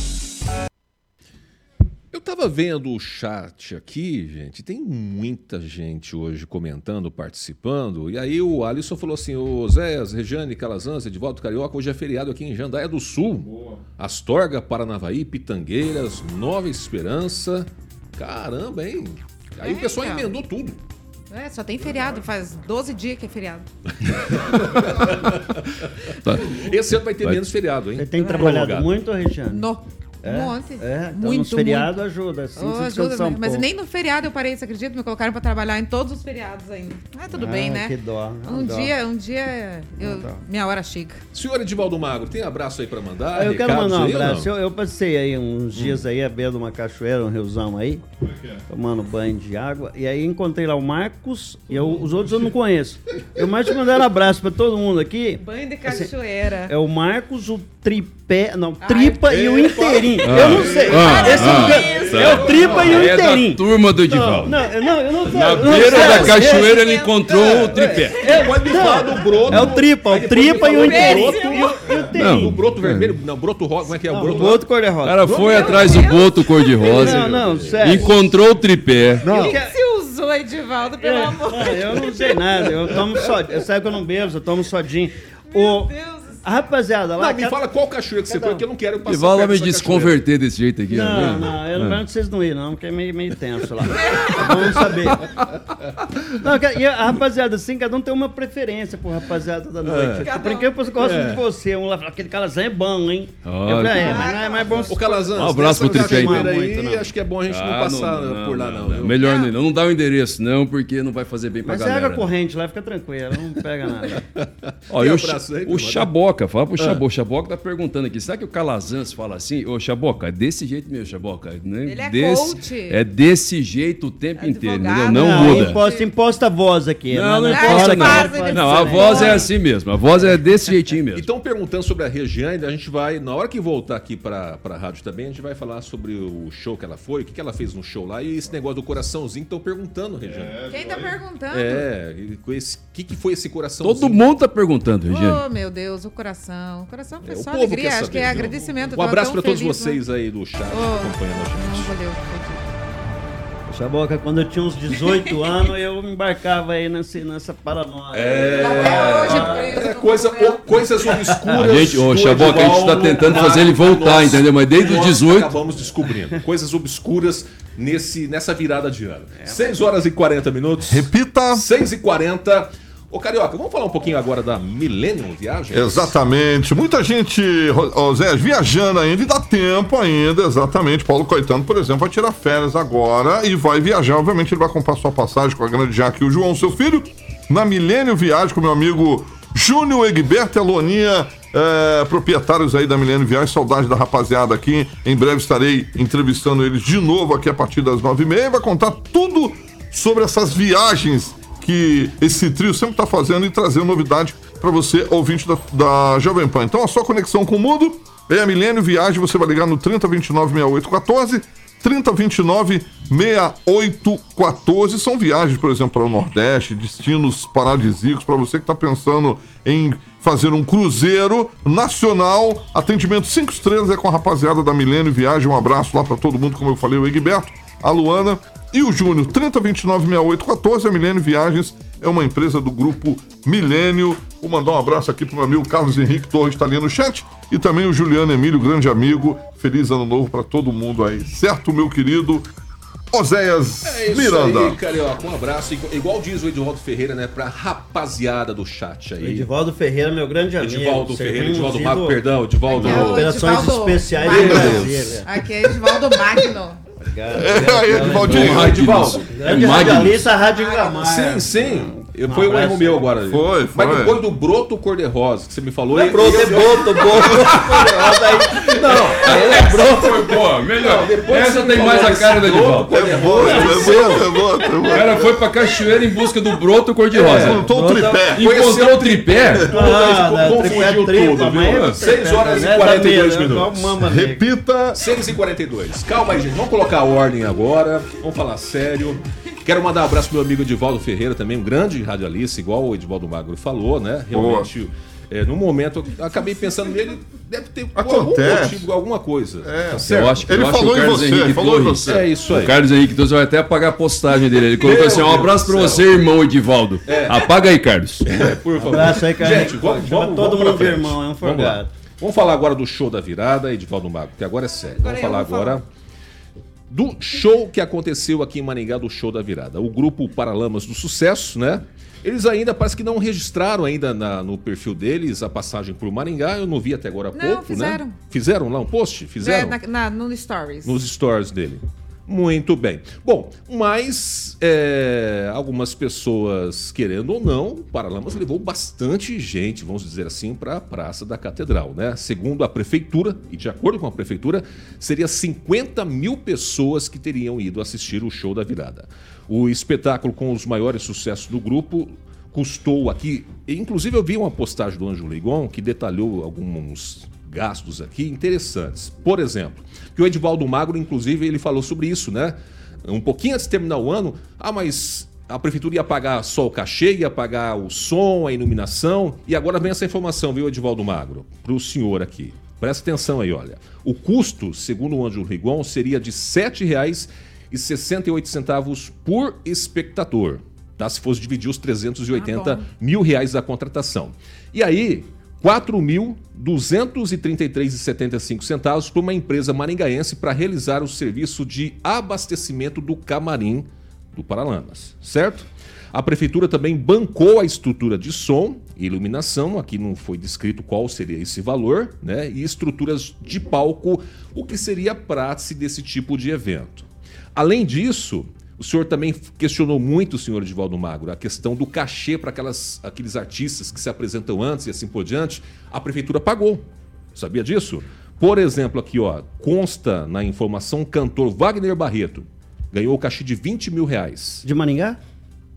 Eu tava vendo o chat aqui, gente, tem muita gente hoje comentando, participando, e aí o Alisson falou assim, ô Zéas, Regiane, Calazans, Edvaldo Carioca, hoje é feriado aqui em Jandaia do Sul. Astorga, Paranavaí, Pitangueiras, Nova Esperança, caramba, hein? Aí É, o pessoal então. emendou tudo. É, só tem feriado, faz 12 dias que é feriado. Esse ano vai ter Vai. menos feriado, hein? Você tem trabalhado muito, Regiane? No. É? Um monte. É, então muito, nos feriados muito. ajuda. Assim, Oh, ajuda, um mas pouco. nem no feriado eu parei, você acredita? Me colocaram pra trabalhar em todos os feriados ainda. Ah, tudo Ah, bem, né? que dó, é uma Um dó. dia, um dia, eu, dó. minha hora chega. Senhor Edivaldo Magro, tem abraço aí pra mandar? Eu quero mandar um aí abraço. Eu, eu passei aí uns dias aí à beira de uma cachoeira, um riozão aí, tomando banho de água. E aí encontrei lá o Marcos e eu- os outros eu não conheço. Eu mais te mandar um abraço pra todo mundo aqui. Banho de cachoeira. É o Marcos, o tripé, não, Ai, tripa e o epa. Inteirinho. eu não sei. ah, Esse ah, é, o- é o tripa e o É da inteirinho. turma do Não, Edivaldo. não, eu não, eu não sei. Na não beira da cachoeira ele esse- encontrou o tripé. É, do broto. é o tripa, o tripa e o inteirinho. broto. E o- broto vermelho, não, broto rosa, como é que é o Não, broto o outro O cor-de-rosa. cara foi atrás do boto cor-de-rosa. Não, não, sério. Encontrou o tripé. Não. Usou, Edivaldo, pelo É, amor não, eu não sei nada, eu tomo só. Eu sabe que eu não bebo, eu tomo sodinho. Meu O, Deus rapaziada lá. Não, me cada- fala qual cachoeira que você foi, que eu não quero passar Divaldo vai perto me desconverter desse jeito aqui. Não, né? não, eu não mando vocês não ir, não, porque é meio, meio tenso lá. Vamos saber. Não, e a rapaziada, assim, cada um tem uma preferência por rapaziada da noite. Cada Por um. que eu gosto É. de você? Um lá fala, aquele calazão é bom, hein? Olha. eu falei, é, mas não é mais bom. Ô, Calazans, Um abraço pro então. aí, não. acho que é bom a gente não Ah, passar por lá, não. viu? Melhor Não. não. Não dá o endereço, não, porque não vai fazer bem pra Mas é galera. água corrente lá, fica tranquilo, não pega nada. Ó, E e o, abraço aí, o mano. Chaboca, fala pro Chaboca. O Chaboca tá perguntando aqui, será que o Calazans fala assim? Ô, Chaboca, é desse jeito mesmo, Chaboca. Né? Ele é desse, coach. É desse jeito o tempo É inteiro, advogado. entendeu? Não, Não, muda. Imposta, imposta a voz aqui. Não, não é fora não. faz, faz. ele Não, a voz é assim mesmo. A voz é desse jeitinho mesmo. Então, perguntando sobre a Regiane, a gente vai, na hora que voltar aqui pra, pra rádio também, a gente vai falar sobre o show que ela foi, o que, que ela fez no show lá e esse negócio do coraçãozinho que estão perguntando, Regiane. Quem tá perguntando? É, o que, que foi esse coração? Todo mundo tá perguntando, Regiane. Oh, meu Deus, o coração. O coração foi É, só povo alegria. quer Acho saber, que é viu? agradecimento. Um abraço pra todos feliz, vocês aí do chat Oh, acompanhando a Não, gente. valeu. foi Chaboca, quando eu tinha uns 18 anos, eu embarcava aí nessa, nessa paranoia. É, é coisa, coisas obscuras. A gente, ô, Chaboca, a gente tá Edivaldo tentando fazer ele voltar, nós- entendeu? Mas desde os nós 18. acabamos descobrindo. Coisas obscuras nesse, nessa virada de ano. É, 6 horas e 40 minutos. Repita. 6 e 40 Ô, Carioca, vamos falar um pouquinho agora da Millennium Viagens? Exatamente. Muita gente, ô, Zé, viajando ainda e dá tempo ainda, exatamente. Paulo Caetano, por exemplo, vai tirar férias agora e vai viajar. Obviamente, ele vai comprar sua passagem com a grande Jaque e o João, seu filho, na Milênio Viagem com meu amigo Júnior Egberto e é, proprietários aí da Milênio Viagem. Saudade da rapaziada aqui. Em breve estarei entrevistando eles de novo aqui a partir das nove e meia. Vai contar tudo sobre essas viagens que esse trio sempre está fazendo e trazendo novidade para você, ouvinte da, da Jovem Pan. Então, a sua conexão com o mundo é a Milênio Viagem. Você vai ligar no 3029 6814. 3029 6814 são viagens, por exemplo, para o Nordeste, destinos paradisíacos para você que está pensando em fazer um cruzeiro nacional. Atendimento 5 estrelas é com a rapaziada da Milênio Viagem. Um abraço lá para todo mundo, como eu falei, o Egberto, a Luana e o Júnior. 3029 6814 a Milênio Viagens é uma empresa do grupo Milênio. Vou mandar um abraço aqui pro meu amigo Carlos Henrique Torres, está ali no chat. E também o Juliano Emílio, grande amigo. Feliz ano novo para todo mundo aí. Certo, meu querido Oséias É isso Miranda. aí, Carioca. Um abraço. Igual, diz o Edivaldo Ferreira, né? Pra rapaziada do chat aí. Edivaldo Ferreira, meu grande amigo. Edivaldo Ferreira, Edivaldo Mago, perdão, Edivaldo. É o Operações Edivaldo especiais Magno. em Brasília. Aqui é Edivaldo Magno. É aí, Edivaldinho. Ô, Edivaldo. Grande É Magno. radialista, Rádio. Sim, sim. Eu- Foi um erro meu agora. Foi, Mas foi. depois do broto cor-de-rosa que você me falou. É eu- broto, é eu- boto, boto. Não, É broto. Foi boa, melhor. depois Essa tem mais a cara do Edivaldo. É bom, é bom, é é bom. O cara foi pra cachoeira em busca do broto cor-de-rosa. Montou o tripé. Encontrou o tripé. Ah, né, confundiu tudo, viu? mas- Seis horas e né, 42 Daniel, minutos. Repita. 6 e 42 Calma aí, gente. Vamos colocar a ordem agora. Vamos falar sério. Quero mandar um abraço pro meu amigo Edivaldo Ferreira também, um grande radialista, igual o Edivaldo Magro falou, né? Realmente, é, no momento, eu acabei pensando nele, deve ter algum Acontece. motivo, alguma coisa. É, Tá certo? Eu acho que, Ele eu acho que falou o em Carlos você, Henrique ele falou em você. É isso aí. O Carlos Henrique Torres vai até apagar a postagem dele. Ele colocou Meu assim: um abraço pra você, irmão Edivaldo. Apaga aí, Carlos. É, por favor. Abraço aí, cara. Gente, vamos, vamos, todo vamos mundo de irmão, é um forgado. Vamos falar agora do show da virada, Edivaldo Mago, que agora é sério. Agora vamos falar agora do show que aconteceu aqui em Maringá, do show da virada. O grupo Paralamas do Sucesso, né? Eles ainda parece que não registraram ainda na- no perfil deles a passagem por Maringá. Eu não vi até agora há Não, pouco, fizeram. né? Fizeram lá um post? É, Fizeram? na, na- no Stories. nos stories dele. Muito bem. Bom, mas é, algumas pessoas, querendo ou não, o Paralamas levou bastante gente, vamos dizer assim, para a Praça da Catedral, né? Segundo a prefeitura, e de acordo com a prefeitura, seria 50 mil pessoas que teriam ido assistir o show da virada. O espetáculo com os maiores sucessos do grupo custou aqui. Inclusive, eu vi uma postagem do Anjo Ligon que detalhou alguns gastos aqui interessantes. Por exemplo, que o Edivaldo Magro, inclusive, ele falou sobre isso, né? Um pouquinho antes de terminar o ano, ah, mas a prefeitura ia pagar só o cachê, ia pagar o som, a iluminação, e agora vem essa informação, viu, Edivaldo Magro, para o senhor aqui. Presta atenção aí, olha. O custo, segundo o Anjo Rigon, seria de R$ 7,68 por espectador, tá? Se fosse dividir os 380 Ah, bom. mil reais da contratação. E aí, 4.233,75 centavos para uma empresa maringaense para realizar o serviço de abastecimento do camarim do Paralamas, certo? A prefeitura também bancou a estrutura de som e iluminação, aqui não foi descrito qual seria esse valor, né? E estruturas de palco, o que seria a prática desse tipo de evento. Além disso, o senhor também questionou muito, senhor Edivaldo Magro, a questão do cachê para aqueles artistas que se apresentam antes e assim por diante. A prefeitura pagou. Sabia disso? Por exemplo, aqui, ó, consta na informação o cantor Wagner Barreto. Ganhou o cachê de 20 mil reais. De Maningá?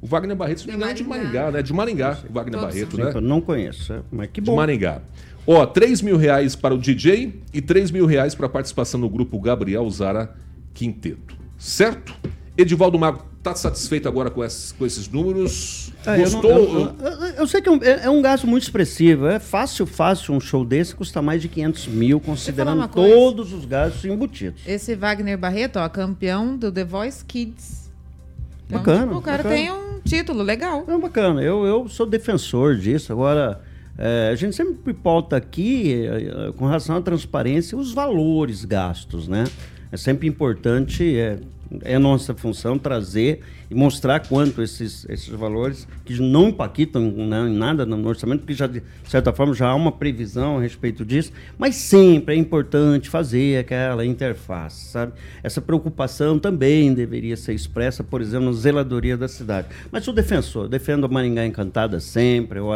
O Wagner Barreto, se não me é de Maringá, né? De Maringá, o Wagner Todos Barreto, né? eu não conheço, é, mas que De bom. Maringá. Ó, 3 mil reais para o DJ e 3 mil reais para a participação no grupo Gabriel Zara Quinteto. Certo? Edivaldo Mago, tá satisfeito agora com esses, com esses números? Ah, eu, não- Gostou? eu- eu- eu sei que é um, é- é um gasto muito expressivo. É fácil, fácil um show desse custa mais de 500 mil, considerando todos os gastos embutidos. Esse Wagner Barreto, ó, campeão do The Voice Kids. Então, Bacana, tipo, o cara bacana. tem um título legal. É bacana, eu, eu sou defensor disso. Agora, é, a gente sempre pauta aqui, é, é, com relação à transparência, os valores gastos, né? É sempre importante, é, é nossa função trazer e mostrar quanto esses, esses valores, que não impactam né, em nada no orçamento, porque já, de certa forma já há uma previsão a respeito disso, mas sempre é importante fazer aquela interface, sabe? Essa preocupação também deveria ser expressa, por exemplo, na zeladoria da cidade. Mas sou defensor, defendo a Maringá Encantada sempre, eu,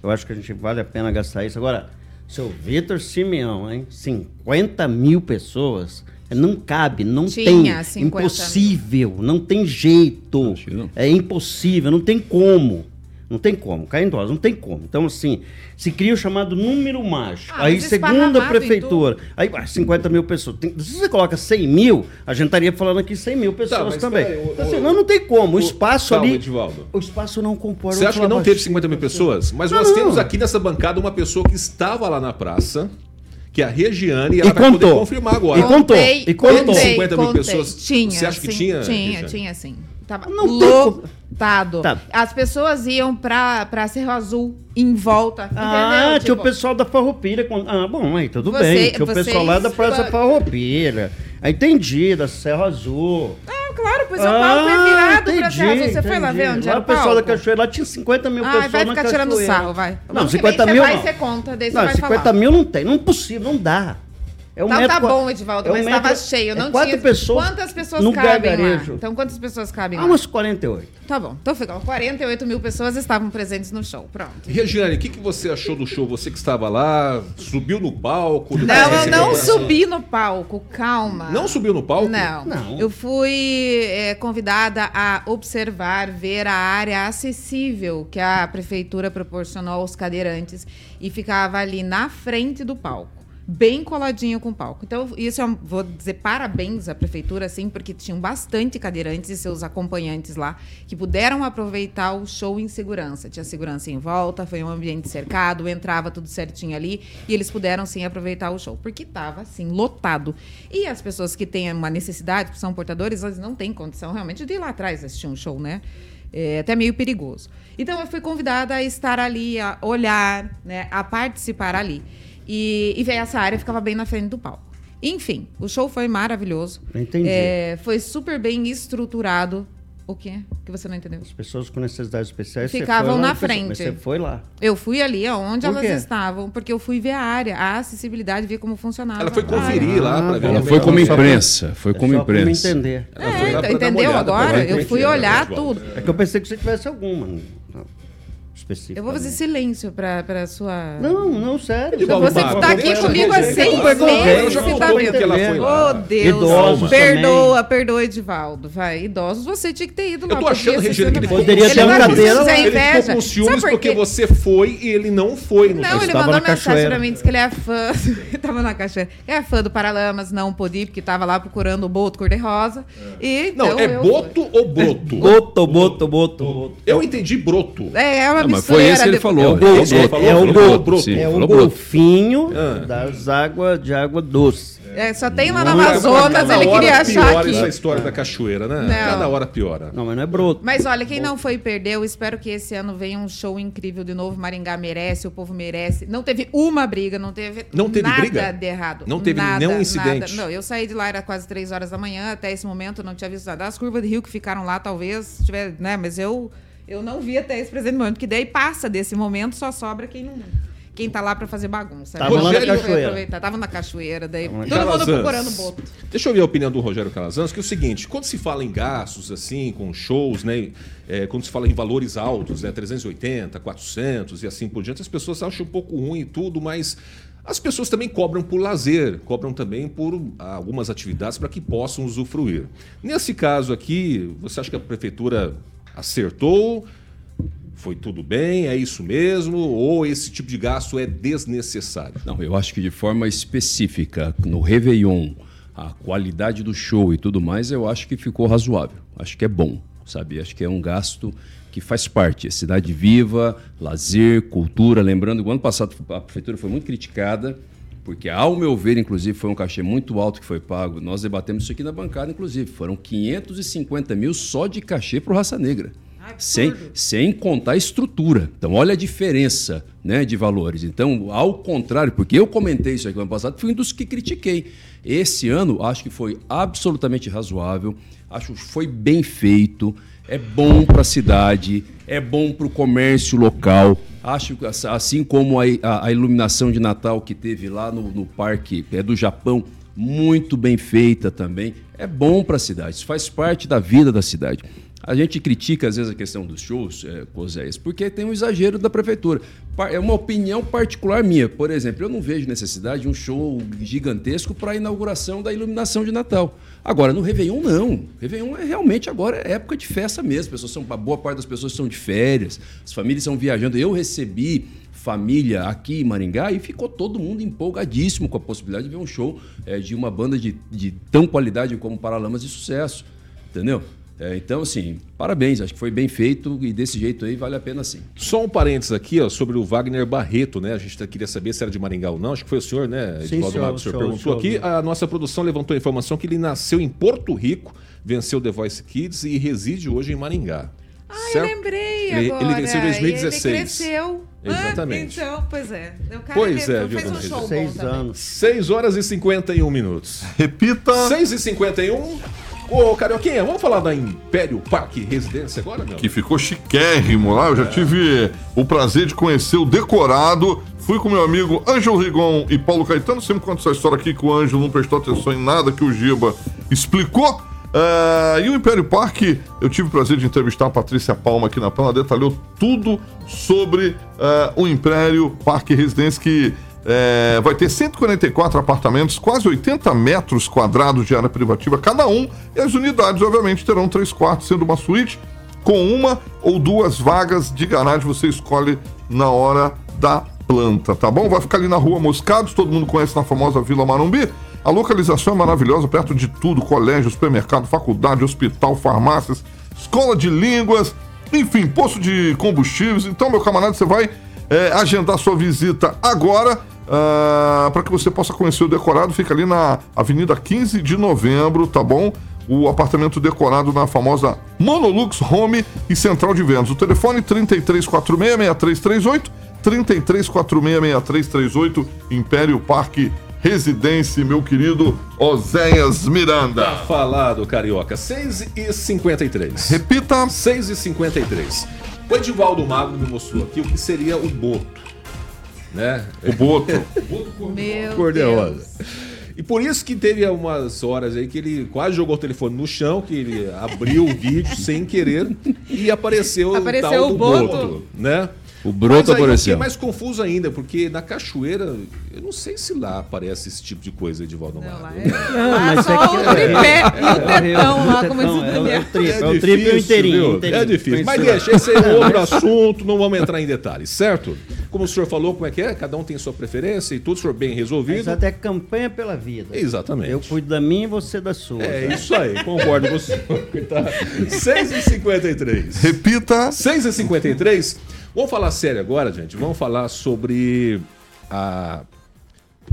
eu acho que a gente vale a pena gastar isso. Agora, seu Vitor Simeão, hein? 50 mil pessoas. Não cabe, não Tinha tem. 50 mil. Impossível, não tem jeito. É impossível, não tem como. Não tem como, cai em dose, não tem como. Então, assim, se cria o chamado número mágico. Ah, aí, segundo a prefeitura, aí ah, 50 mil pessoas. Tem- se você coloca 100 mil, a gente estaria falando aqui 100 mil pessoas Tá, mas também. peraí, o- então, o- assim, não, não tem como. O o- espaço calma, ali. Edivaldo. O espaço não comporta. Você acha que não teve 50 mil pessoas? Mas Não, nós não. temos aqui nessa bancada uma pessoa que estava lá na praça, que a Regiane, e ela E vai poder contou. confirmar agora. E contou, Contei, e contou. contei, 50 mil contei. pessoas. Tinha, Você acha que sim, tinha, Tinha, Regiane? tinha sim. Tava Não lotado. Tá. As pessoas iam pra, pra Cerro Azul, em volta, Ah, entendeu? tinha o Tipo, pessoal da Farroupilha. Ah, bom, aí tudo Você- bem. Tinha o pessoal lá da Praça Farroupilha. Aí entendi, da Serra Azul. Ah, claro, pois o palco é virado pra Cerro Azul. Você foi lá ver onde lá era o o pessoal palco? da Cachoeira, lá tinha 50 mil Ai, pessoas vai ficar tirando sarro, vai. Não, Vamos que 50 vem, mil Você vai não. você conta, daí você Não, vai 50 falar. mil não tem, não é possível, não dá. É um Então metro tá bom, Edivaldo, é mas estava cheio. é Não quatro tinha... pessoas Quantas pessoas no cabem gargarejo. lá? Então quantas pessoas cabem Ah, lá? umas 48. Tá bom. Então fica, ó, 48 mil pessoas estavam presentes no show. Pronto. Regiane, o que, que você achou do show? Você que estava lá, subiu no palco? Não, eu não subi no palco, calma. Não subiu no palco? Não. Não. Eu fui é, convidada a observar, ver a área acessível que a prefeitura proporcionou aos cadeirantes e ficava ali na frente do palco. Bem coladinho com o palco. Então, isso eu vou dizer parabéns à prefeitura, assim, porque tinham bastante cadeirantes e seus acompanhantes lá que puderam aproveitar o show em segurança. Tinha segurança em volta, foi um ambiente cercado, entrava tudo certinho ali e eles puderam sim aproveitar o show, porque estava assim lotado. E as pessoas que têm uma necessidade, que são portadores, elas não têm condição realmente de ir lá atrás assistir um show, né? É até meio perigoso. Então eu fui convidada a estar ali, a olhar, né, a participar ali. E, e ver essa área ficava bem na frente do palco. Enfim, o show foi maravilhoso. Entendi. É, foi super bem estruturado. O quê? Que você não entendeu? As pessoas com necessidades especiais você Ficavam foi lá na frente. Mas você foi lá. Eu fui ali onde Por elas quê? estavam, porque eu fui ver a área, a acessibilidade, ver como funcionava. Ela foi a área. conferir lá pra ver. Ah, Ela como foi é como imprensa. Foi É como imprensa. entender. Ela foi lá É, entendeu agora? Eu como é fui olhar tudo. É que eu pensei que você tivesse alguma específica. Eu vou fazer silêncio pra, pra sua. Não, não, sério. Edivaldo Você que Mago, tá aqui comigo há seis meses, você tá lá. Oh, Deus. Idosos perdoa, perdoa, Edivaldo. Vai, idosos, você tinha que ter ido lá. Eu tô podia achando, ser Regiane, que ele Poderia ter lá. é Ele ficou com ciúmes porque você foi e ele não foi. No Não, ele mandou na mensagem pra mim, disse que ele é fã. tava na cachoeira. É fã do Paralamas, não pôde ir, porque tava lá procurando o Boto Cor-de-Rosa. E, Não, então, é eu boto ou broto? Boto, boto, boto, boto. Eu entendi broto. É, é uma mas foi esse que ele falou. É o é- é o É golfinho Ah. das águas de água doce. É, só tem lá no Cada- Amazonas, ele queria achar piora aqui. essa história da cachoeira, né? Não. Cada hora piora. Não, mas não é broto. Mas olha, quem não foi e perdeu, espero que esse ano venha um show incrível de novo. Maringá merece, o povo merece. Não teve uma briga, não teve, Não teve nada briga? de errado. Não teve nada, nenhum incidente? Nada. Não, eu saí de lá, era quase três horas da manhã, até esse momento eu não tinha visto nada. As curvas de rio que ficaram lá, talvez, tiver, né? Mas eu, eu não vi até esse presente momento, porque daí passa desse momento, só sobra quem não. Quem tá lá pra fazer bagunça. Tava lá na cachoeira. aproveitar, Tava na cachoeira, daí todo mundo procurando boto. Deixa eu ver a opinião do Rogério Calazans, que é o seguinte, quando se fala em gastos, assim, com shows, né, é, quando se fala em valores altos, né, 380, 400 e assim por diante, as pessoas acham um pouco ruim e tudo, mas as pessoas também cobram por lazer, cobram também por algumas atividades para que possam usufruir. Nesse caso aqui, você acha que a prefeitura acertou? Foi tudo bem? É isso mesmo? Ou esse tipo de gasto é desnecessário? Não, eu acho que de forma específica, no Réveillon, a qualidade do show e tudo mais, eu acho que ficou razoável. Acho que é bom, sabe? Acho que é um gasto que faz parte. É cidade viva, lazer, cultura. Lembrando que o ano passado a prefeitura foi muito criticada, porque, ao meu ver, inclusive, foi um cachê muito alto que foi pago. Nós debatemos isso aqui na bancada, inclusive. Foram 550 mil só de cachê para o Raça Negra. Sem, sem contar a estrutura. Então, olha a diferença né, de valores. Então, ao contrário, porque eu comentei isso aqui no ano passado, fui um dos que critiquei. Esse ano, acho que foi absolutamente razoável, acho que foi bem feito, é bom para a cidade, é bom para o comércio local. Acho que, ass- assim como a, a- a iluminação de Natal que teve lá no, no parque é do Japão, muito bem feita também. É bom para a cidade, isso faz parte da vida da cidade. A gente critica às vezes a questão dos shows, é, Cosés, porque tem um exagero da prefeitura. É uma opinião particular minha. Por exemplo, eu não vejo necessidade de um show gigantesco para a inauguração da iluminação de Natal. Agora, no Réveillon, não. Réveillon é realmente agora é época de festa mesmo. As pessoas são, a boa parte das pessoas estão de férias, as famílias estão viajando. Eu recebi família aqui em Maringá e ficou todo mundo empolgadíssimo com a possibilidade de ver um show é, de uma banda de, de tão qualidade como Paralamas de Sucesso. Entendeu? É, então, assim, parabéns, acho que foi bem feito e desse jeito aí vale a pena sim. Só um parênteses aqui, ó, sobre o Wagner Barreto, né? A gente queria saber se era de Maringá ou não. Acho que foi o senhor, né? Sim, Edivaldo senhor, Matos, o senhor senhor, perguntou senhor. aqui. A nossa produção levantou a informação que ele nasceu em Porto Rico, venceu The Voice Kids e reside hoje em Maringá. Ai, Certo? lembrei Ele- agora. ele venceu em 2016. Ele cresceu. Exatamente. Ah, então, pois é. O cara Pois é, viu, fez um dona show Seis também. anos. 6 horas e 51 minutos. Repita. 6 e 51. Ô, Carioquinha, vamos falar da Império Parque Residência agora, meu? que ficou chiquérrimo lá. Eu já tive o prazer de conhecer o decorado. Fui com meu amigo Ângelo Rigon e Paulo Caetano. Sempre conto essa história aqui que o Ângelo não prestou atenção em nada que o Giba explicou. Ah, e o Império Parque, eu tive o prazer de entrevistar a Patrícia Palma aqui na Palma. Ela detalhou tudo sobre ah, o Império Parque Residência que é, vai ter 144 apartamentos, quase 80 metros quadrados de área privativa cada um. E as unidades, obviamente, terão três quartos, sendo uma suíte com uma ou duas vagas de garagem. Você escolhe na hora da planta, tá bom? Vai ficar ali na rua Moscados, todo mundo conhece na famosa Vila Marumbi. A localização é maravilhosa, perto de tudo: colégio, supermercado, faculdade, hospital, farmácias, escola de línguas, enfim, posto de combustíveis. Então, meu camarada, você vai é, agendar sua visita agora para que você possa conhecer o decorado. Fica ali na Avenida 15 de Novembro, tá bom? O apartamento decorado na famosa Monolux Home e Central de Vendas. O telefone 3346-6338, 3346-6338, Império Parque Residência, meu querido Oséias Miranda. Tá falado, Carioca. 6 e 53. Repita. 6 e 53. O Edivaldo Magro me mostrou aqui o que seria o boto. Né? O Boto. Meu Cor-de-rosa. Deus. E por isso que teve umas horas aí que ele quase jogou o telefone no chão, que ele abriu o vídeo sem querer e apareceu, Apareceu o tal o do Boto. Boto, né? O Broto Mas aí eu fiquei apareceu. mais confuso ainda, porque na cachoeira, eu não sei se lá aparece esse tipo de coisa, Edivaldo Não, Magro. é... Não, Lá mas só é que- o tripé e o tetão lá, como diz o é, o- é Daniel. é triplo e o difícil, inteirinho. É difícil. Mas deixa, esse é outro assunto, não vamos entrar em detalhes, certo? Como o senhor falou, como é que é? Cada um tem sua preferência e tudo, o senhor bem resolvido. Até campanha pela vida. Exatamente. Eu cuido da minha e você da sua. É tá? isso aí, concordo com o senhor. Tá. 6h53. Repita. 6h53. Vamos falar sério agora, gente. Vamos falar sobre a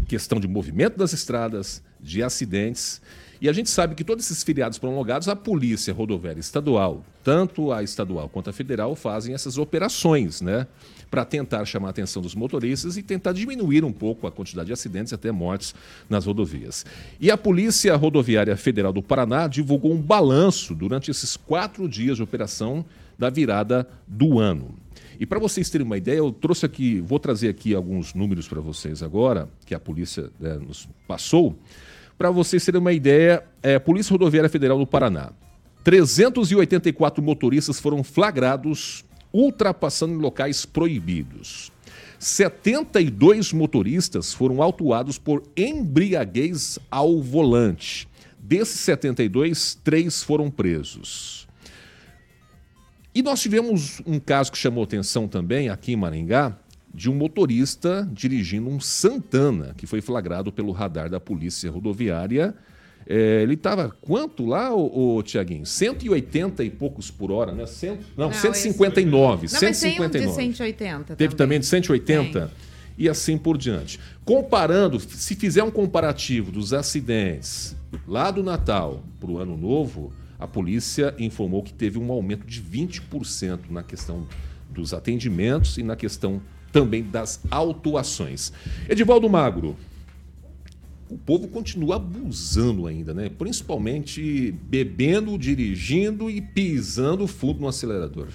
questão de movimento das estradas, de acidentes. E a gente sabe que todos esses feriados prolongados, a Polícia Rodoviária Estadual, tanto a estadual quanto a federal, fazem essas operações, né? Para tentar chamar a atenção dos motoristas e tentar diminuir um pouco a quantidade de acidentes e até mortes nas rodovias. E a Polícia Rodoviária Federal do Paraná divulgou um balanço durante esses quatro dias de operação da virada do ano. E para vocês terem uma ideia, eu trouxe aqui, vou trazer aqui alguns números para vocês agora, que a polícia né, nos passou. Para vocês terem uma ideia, é, Polícia Rodoviária Federal do Paraná. 384 motoristas foram flagrados ultrapassando em locais proibidos. 72 motoristas foram autuados por embriaguez ao volante. Desses 72, três foram presos. E nós tivemos um caso que chamou atenção também aqui em Maringá, de um motorista dirigindo um Santana, que foi flagrado pelo radar da Polícia Rodoviária. É, ele estava quanto lá, o, Tiaguinho? 180 e poucos por hora, né? Cent... Não, não, 159. Esse... Não, 159. tem um de 180 Teve também, de 180? Tem. E assim por diante. Comparando, se fizer um comparativo dos acidentes lá do Natal para o Ano Novo, a polícia informou que teve um aumento de 20% na questão dos atendimentos e na questão também das autuações. Edivaldo Magro, o povo continua abusando ainda, né? Principalmente bebendo, dirigindo e pisando fundo no acelerador.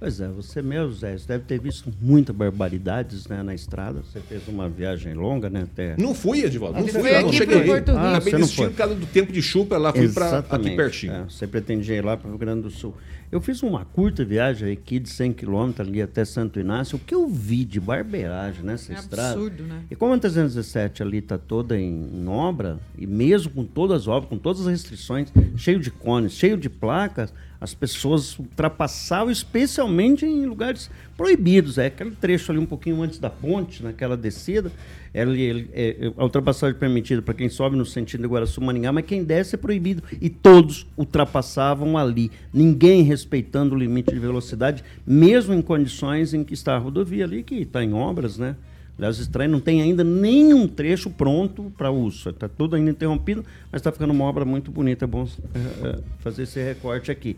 Pois é, você mesmo, Zé, você deve ter visto muitas barbaridades né, na estrada. Você fez uma viagem longa, né? Até... Não fui, Edivaldo. Não fui, foi não cheguei. Porto ah, Acabei de por causa do tempo de chuva, lá fui para aqui pertinho. É, você pretendia ir lá para o Rio Grande do Sul. Eu fiz uma curta viagem aqui de 100 quilômetros ali até Santo Inácio. O que eu vi de barbeiragem nessa é estrada. Absurdo, né? E como a 317 ali está toda em, em, obra, e mesmo com todas as obras, com todas as restrições, cheio de cones, cheio de placas, as pessoas ultrapassavam, especialmente em lugares proibidos. É aquele trecho ali um pouquinho antes da ponte, naquela descida. Ele, ele, é, a ultrapassagem é permitida para quem sobe no sentido de Guaraçu-Maringá, mas quem desce é proibido. E todos ultrapassavam ali. Ninguém respeitando o limite de velocidade, mesmo em condições em que está a rodovia ali, que está em obras, né? Aliás, estranho, não tem ainda nenhum trecho pronto para uso. Está tudo ainda interrompido, mas está ficando uma obra muito bonita. É bom é, é, fazer esse recorte aqui.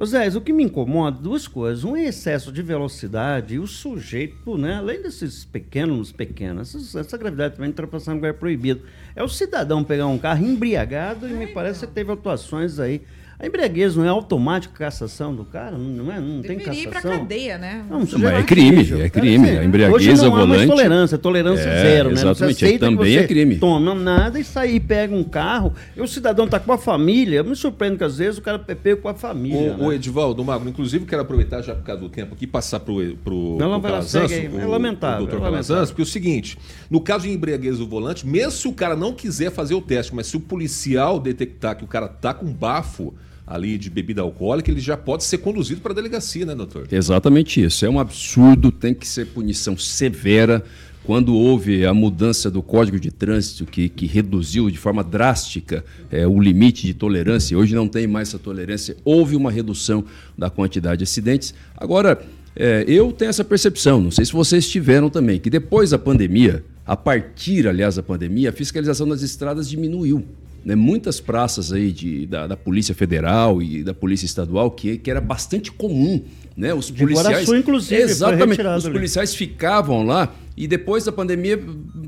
Ô Zé, o que me incomoda, duas coisas. Um é excesso de velocidade e o sujeito, né, além desses pequenos, pequenos, essa, essa gravidade também ultrapassando lugar proibido. É o cidadão pegar um carro embriagado e me parece que teve atuações aí a embriaguez não é automática cassação do cara? Não, é, não tem cassação? ir pra cadeia, né? Não, não mas é crime, é crime. A embriaguez volante... Hoje não há tolerância, tolerância é, zero, né? Exatamente, é, também é crime. toma nada e sai e pega um carro, e o cidadão tá com a família, eu me surpreendo que às vezes o cara pega com a família. O, né? o Edivaldo, Magro, inclusive quero aproveitar já por causa do tempo aqui, passar pro, pro, não, pro Calazans, é lamentável. doutor é Calazans, porque é o seguinte, no caso de embriaguez do volante, mesmo se o cara não quiser fazer o teste, mas se o policial detectar que o cara tá com bafo, ali de bebida alcoólica, ele já pode ser conduzido para a delegacia, né, doutor? Exatamente isso. É um absurdo, tem que ser punição severa. Quando houve a mudança do Código de Trânsito, que, que reduziu de forma drástica é, o limite de tolerância, hoje não tem mais essa tolerância, houve uma redução da quantidade de acidentes. Agora, é, eu tenho essa percepção, não sei se vocês tiveram também, que depois da pandemia, a partir, aliás, da pandemia, a fiscalização das estradas diminuiu né, muitas praças aí de, da, da, Polícia Federal e da Polícia Estadual que, que era bastante comum. Né? Os policiais. Guaraçu, inclusive, exatamente. Os policiais ali. ficavam lá e depois da pandemia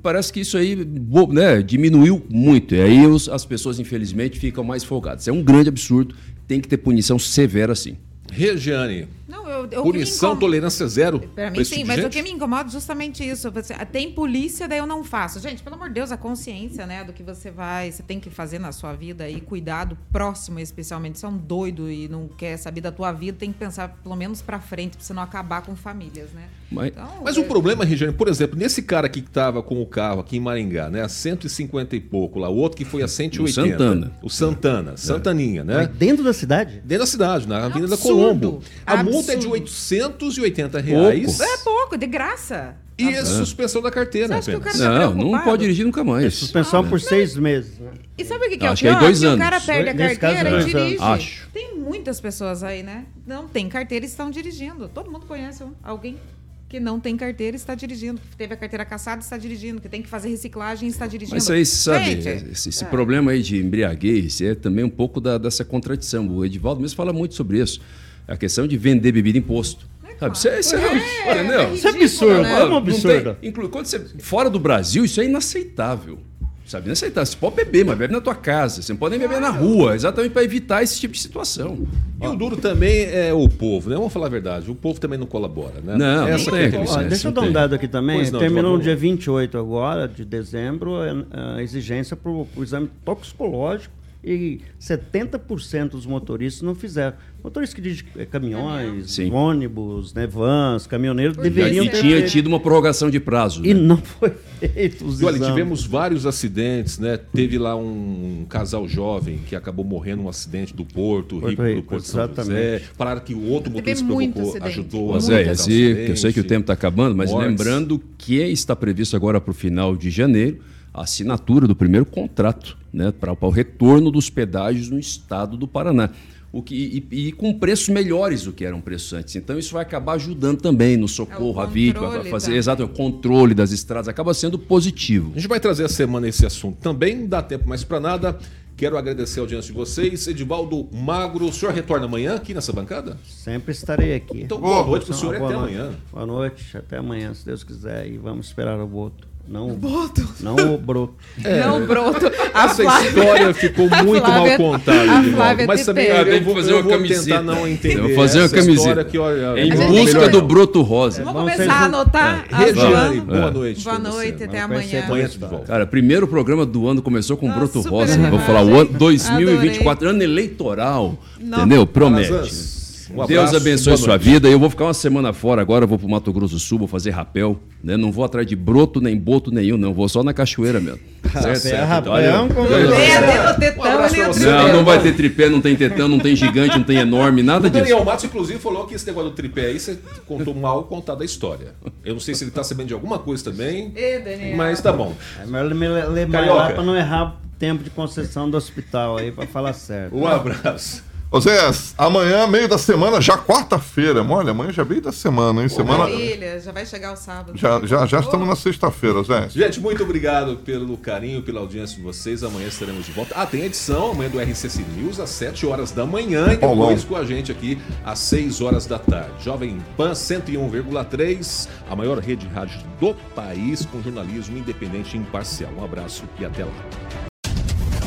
parece que isso aí né, diminuiu muito. E aí os, as pessoas, infelizmente, ficam mais folgadas. É um grande absurdo, tem que ter punição severa sim. Regiane. Não, eu, eu Punição, tolerância zero. Para mim, sim, tipo mas o que me incomoda é justamente isso. Você, tem polícia, daí eu não faço. Gente, pelo amor de Deus, a consciência, né, do que você vai, você tem que fazer na sua vida e cuidado próximo, especialmente. Se é um doido e não quer saber da tua vida, tem que pensar pelo menos para frente, para você não acabar com famílias, né? Mas, então, mas o problema, Regiane, por exemplo, nesse cara aqui que estava com o carro aqui em Maringá, né, a 150 e pouco lá, o outro que foi a 180. O Santana. O Santana, Santaninha, né? Mas dentro da cidade? Dentro da cidade, na Avenida Colombo. A Absurdo. Multa é de 880 reais. Pouco. É pouco, de graça. E a suspensão da carteira apenas. Tá não, não pode dirigir nunca mais. É suspensão por seis meses. Né? E sabe o que, que é o pior? Que, dois anos. o cara perde a carteira caso, e dirige. Acho. Tem muitas pessoas aí, né? Não tem carteira e estão dirigindo. Todo mundo conhece alguém que não tem carteira e está dirigindo, que teve a carteira caçada e está dirigindo, que tem que fazer reciclagem e está dirigindo. Mas aí, sabe, Gente, esse, esse é. problema aí de embriaguez é também um pouco da- dessa contradição. O Edivaldo mesmo fala muito sobre isso. A questão de vender bebida em posto. Sabe? Isso é, isso é- É, entendeu? é Isso é absurdo, né? é uma Não absurda. tem- inclui- quando você, fora do Brasil, isso é inaceitável. Sabe, inaceitável. Você pode beber, mas bebe na tua casa. Você não pode nem beber na rua, exatamente para evitar esse tipo de situação. E o duro também é o povo, né? Vamos falar a verdade. O povo também não colabora, né? Não, Essa não que é a tem. Ó, Vicente, deixa eu dar um dado aqui também. Não, Terminou no dia 28 agora, de dezembro, a exigência para o exame toxicológico e 70% dos motoristas não fizeram. Motoristas que dirigem eh, caminhões, Sim. ônibus, né, vans, caminhoneiros, Pois deveriam E é. ter tinha feito. tido uma prorrogação de prazo. E né? não foi feito os E olha, tivemos vários acidentes, né? Teve lá um casal jovem que acabou morrendo num acidente do Porto, Porto Rico, do Porto São José. exatamente. Falaram que o outro motorista provocou acidente. ajudou a é, eu sei que o tempo está acabando, mas Mortes. lembrando que está previsto agora para o final de janeiro a assinatura do primeiro contrato né, para o retorno dos pedágios no estado do Paraná. O que, e, e com preços melhores do que eram preços antes. Então, isso vai acabar ajudando também no socorro à vítima, fazer exato, o controle das estradas, acaba sendo positivo. A gente vai trazer a semana esse assunto também, não dá tempo mais para nada. Quero agradecer a audiência de vocês. Edivaldo Magro, o senhor retorna amanhã aqui nessa bancada? Sempre estarei aqui. Então, boa noite pro Então, senhor e boa até noite. amanhã. Boa noite, até amanhã, se Deus quiser. E vamos esperar o voto. Não o Boto. Não o broto. Não, broto. A Essa Flávia- história ficou muito mal Flávia- contada, a. Flávia Mas também pega. eu, vou, fazer eu uma vou camiseta. tentar não entender Eu vou fazer uma essa camiseta. que, olha, Em gente busca do broto rosa. Vamos Vamos começar a anotar. É, a Regiane, boa noite. Boa noite, até amanhã. Cara, primeiro programa do ano começou com Nossa, broto rosa. Vou falar, o ano gente. 2024, ano eleitoral. Não. Entendeu? Promete. Um Deus abençoe sua vida. Eu vou ficar uma semana fora agora, vou pro Mato Grosso do Sul, vou fazer rapel. Né? Não vou atrás de broto nem boto nenhum, não. Vou só na cachoeira mesmo. Certo. pra o. Não, não vai ter tripé, não tem tetão, não tem gigante, não tem enorme, nada O disso. Daniel Matos, inclusive, falou que esse negócio do tripé aí, você contou mal contado a história. Eu não sei se ele tá sabendo de alguma coisa também, mas tá bom. É melhor me le- levar Carioca. lá para não errar o tempo de concessão do hospital aí, para falar certo. Um abraço. Ô Zé, amanhã, meio da semana, já quarta-feira. Olha, amanhã já é meio da semana, hein? Semana. Maravilha, já vai chegar o sábado. Já, já, já estamos na sexta-feira, Zé. Gente, muito obrigado pelo carinho, pela audiência de vocês. Amanhã estaremos de volta. Ah, tem edição amanhã do RCC News às 7 horas da manhã e depois com a gente aqui às 6 horas da tarde. Jovem Pan 101,3, a maior rede de rádio do país com jornalismo independente e imparcial. Um abraço e até lá.